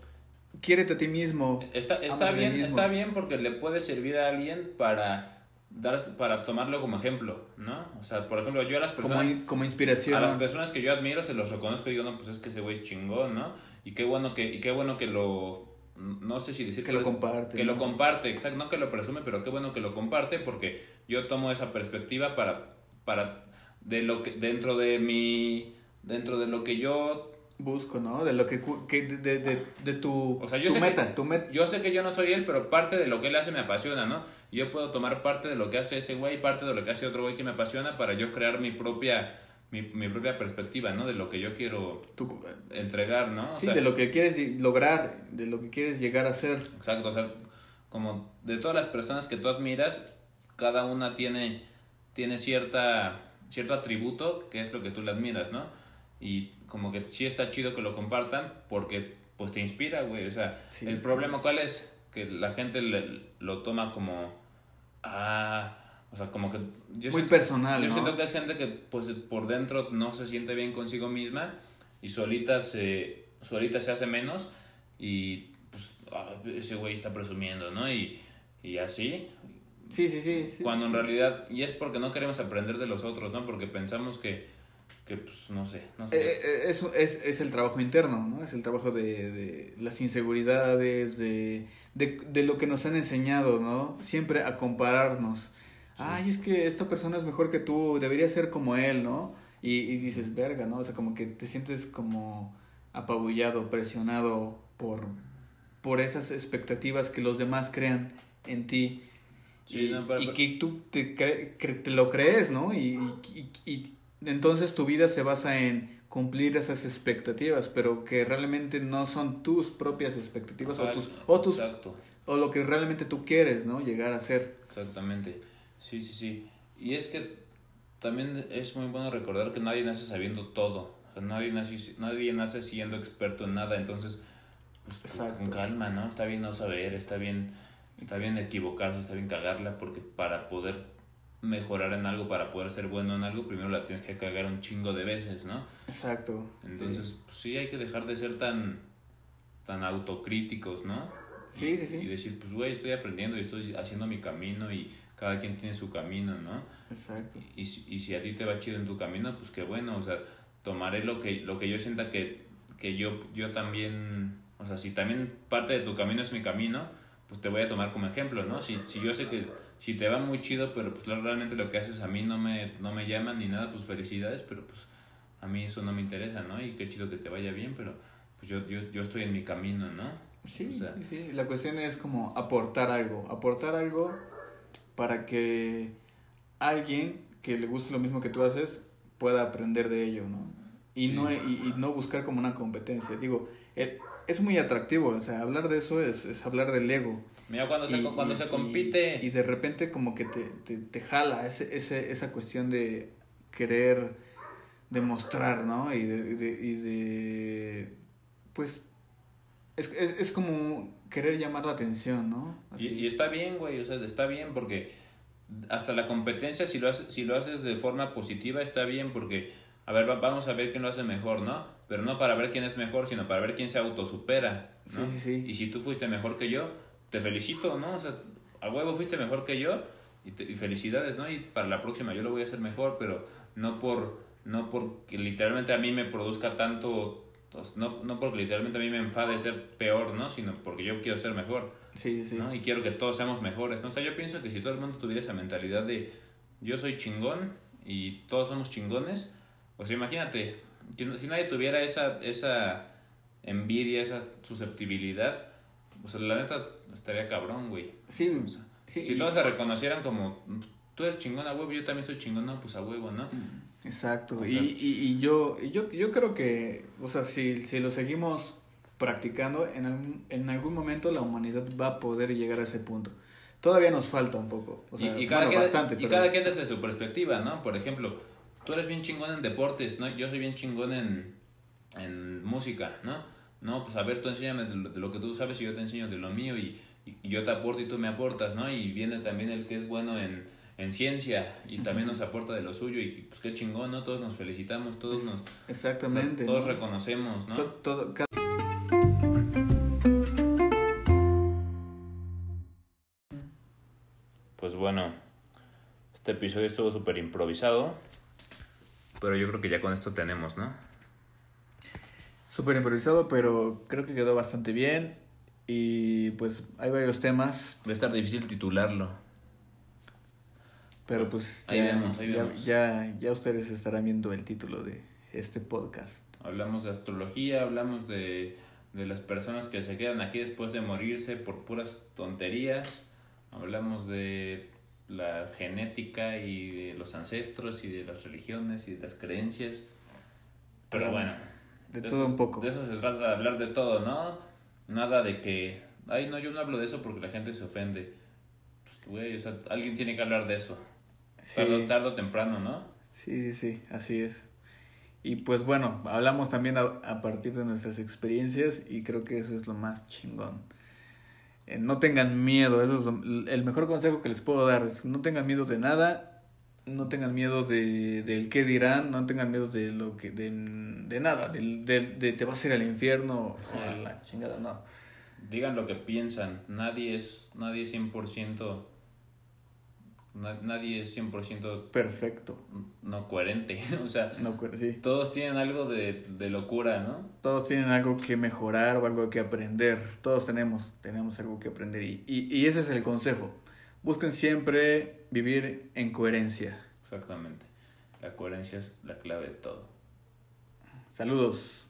quiérete a ti mismo. Está, está bien, está bien porque le puede servir a alguien para dar para tomarlo como ejemplo, ¿no? O sea, por ejemplo, yo a las personas como, inspiración. A las personas que yo admiro se los reconozco y digo, no, pues es que ese güey es chingón, ¿no? Y qué bueno que y qué bueno que lo no sé si decir que, lo comparte. Que lo comparte, exacto, no que lo presume, pero qué bueno que lo comparte porque yo tomo esa perspectiva para para de lo que dentro de mi dentro de lo que yo busco, ¿no? De lo que, que de, de, de, tu, o sea, yo tu sé meta, que, tu meta. Yo sé que yo no soy él, pero parte de lo que él hace me apasiona, ¿no? Yo puedo tomar parte de lo que hace ese güey, parte de lo que hace otro güey que me apasiona para yo crear mi propia mi, mi propia perspectiva, ¿no? De lo que yo quiero entregar, ¿no? sí, de lo que quieres lograr, de lo que quieres llegar a ser. Exacto, o sea, como de todas las personas que tú admiras, cada una tiene, tiene cierta, cierto atributo que es lo que tú le admiras, ¿no? Y como que sí está chido que lo compartan porque pues te inspira, güey. O sea, el problema cuál es? Que la gente lo toma como... Ah, o sea, como que... Yo Muy personal, Yo siento que es gente que pues por dentro no se siente bien consigo misma y solita se, solita se hace menos y pues ah, ese güey está presumiendo, ¿no? Y, y así. Sí, sí, sí. cuando en realidad... Y es porque no queremos aprender de los otros, ¿no? Porque pensamos que que pues no sé. No sé. Eh, eh, es, es, es, el trabajo interno, ¿no? Es el trabajo de, de las inseguridades, de, de, de, lo que nos han enseñado, ¿no? Siempre a compararnos ay, es que esta persona es mejor que tú, debería ser como él, ¿no? Y, y dices, verga, ¿no? O sea, como que te sientes como apabullado, presionado por, por esas expectativas que los demás crean en ti. y, y, que tú te, te lo crees, ¿no? Y, y, y, entonces tu vida se basa en cumplir esas expectativas, pero que realmente no son tus propias expectativas o tus, o tus o lo que realmente tú quieres, ¿no? Llegar a ser. Exactamente. Sí, sí, sí. Y es que también es muy bueno recordar que nadie nace sabiendo todo. O sea, nadie, nace, nadie nace siendo experto en nada. Entonces, pues, con calma, ¿no? Está bien no saber, está bien, está bien equivocarse, está bien cagarla, porque para poder mejorar en algo, para poder ser bueno en algo, primero la tienes que cagar un chingo de veces, ¿no? Exacto. Entonces, sí, pues, sí hay que dejar de ser tan, tan autocríticos, ¿no? Sí, sí, sí. Y decir, pues, güey, estoy aprendiendo y estoy haciendo mi camino y cada quien tiene su camino, ¿no? Exacto. Y, y si a ti te va chido en tu camino, pues qué bueno, o sea, tomaré lo que, lo que yo sienta que, que yo, yo también, o sea, si también parte de tu camino es mi camino, pues te voy a tomar como ejemplo, ¿no? Si, si yo sé que si te va muy chido, pero pues realmente lo que haces a mí no me, no me llaman ni nada, pues felicidades, pero pues a mí eso no me interesa, ¿no? Y qué chido que te vaya bien, pero pues yo, yo, yo estoy en mi camino, ¿no? Sí, sí, la cuestión es como aportar algo, aportar algo para que alguien que le guste lo mismo que tú haces pueda aprender de ello, ¿no? Y, no, y, no buscar como una competencia. Digo, es muy atractivo, o sea, hablar de eso es, es hablar del ego. Mira, cuando se, cuando se compite... Y, de repente como que te, te, te jala ese, ese, esa cuestión de querer demostrar, ¿no? Y de, de, y de pues, es, es, es como querer llamar la atención, ¿no? Y, y, está bien, güey, o sea, está bien porque hasta la competencia, si lo, haces, si lo haces de forma positiva, está bien porque, a ver, vamos a ver quién lo hace mejor, ¿no? Pero no para ver quién es mejor, sino para ver quién se autosupera, ¿no? Sí, sí, sí. Y si tú fuiste mejor que yo, te felicito, ¿no? O sea, a huevo fuiste mejor que yo y, y felicidades, ¿no? Y para la próxima yo lo voy a hacer mejor, pero no por no porque literalmente a mí me produzca tanto no, no porque literalmente a mí me enfade ser peor, ¿no? Sino porque yo quiero ser mejor. Sí, sí. ¿no? Y quiero que todos seamos mejores, ¿no? O sea, yo pienso que si todo el mundo tuviera esa mentalidad de yo soy chingón y todos somos chingones, pues imagínate, si nadie tuviera esa, esa envidia, esa susceptibilidad, pues la neta estaría cabrón, güey. Sí, Si todos se reconocieran como tú eres chingón a huevo, yo también soy chingón, no, pues a huevo, ¿no? Exacto. O y, sea- y, y yo, y yo, yo creo que, o sea, si, si lo seguimos practicando, en algún, en algún momento la humanidad va a poder llegar a ese punto. Todavía nos falta un poco. O sea, y, y cada bueno, quien, bastante. y pero- cada quien desde su perspectiva, ¿no? Por ejemplo, tú eres bien chingón en deportes, ¿no? Yo soy bien chingón en, en música, ¿no? No, pues a ver, tú enséñame de lo, de lo que tú sabes y yo te enseño de lo mío y, y- y yo te aporto y tú me aportas, ¿no? Y viene también el que es bueno en, en ciencia y también nos aporta de lo suyo y pues qué chingón, ¿no? Todos nos felicitamos, todos nos... Exactamente. Todos ¿no? reconocemos, ¿no? To- todo- cada- Pues bueno, este episodio estuvo súper improvisado, pero yo creo que ya con esto tenemos, ¿no? Súper improvisado, pero creo que quedó bastante bien. Y pues hay varios temas, Va a estar difícil titularlo. Pero pues Ahí ya, vemos, ahí ya, vemos. ya, ya ustedes estarán viendo el título de este podcast. Hablamos de astrología, hablamos de, de las personas que se quedan aquí después de morirse por puras tonterías. Hablamos de la genética y de los ancestros y de las religiones y de las creencias. Pero bueno. De todo un poco. De eso se trata de hablar de todo, ¿no? Nada de que, ay, no, yo no hablo de eso porque la gente se ofende. Pues, güey, o sea, alguien tiene que hablar de eso. Sí. Tarde, tarde o temprano, ¿no? Sí, sí, sí, así es. Y pues bueno, hablamos también a, a partir de nuestras experiencias y creo que eso es lo más chingón. Eh, no tengan miedo, eso es lo- el mejor consejo que les puedo dar. es no tengan miedo de nada, no tengan miedo de, del qué dirán, no tengan miedo de lo que de, de nada, del- de, te vas a ir al infierno o a la chingada, no. Digan lo que piensan. Nadie es, nadie es 100%, na- nadie es 100% Perfecto. no coherente. o sea, No, sí. todos tienen algo de, de locura, ¿no? Todos tienen algo que mejorar o algo que aprender. Todos tenemos, tenemos algo que aprender. Y, y, y ese es el consejo. Busquen siempre vivir en coherencia. Exactamente. La coherencia es la clave de todo. Saludos.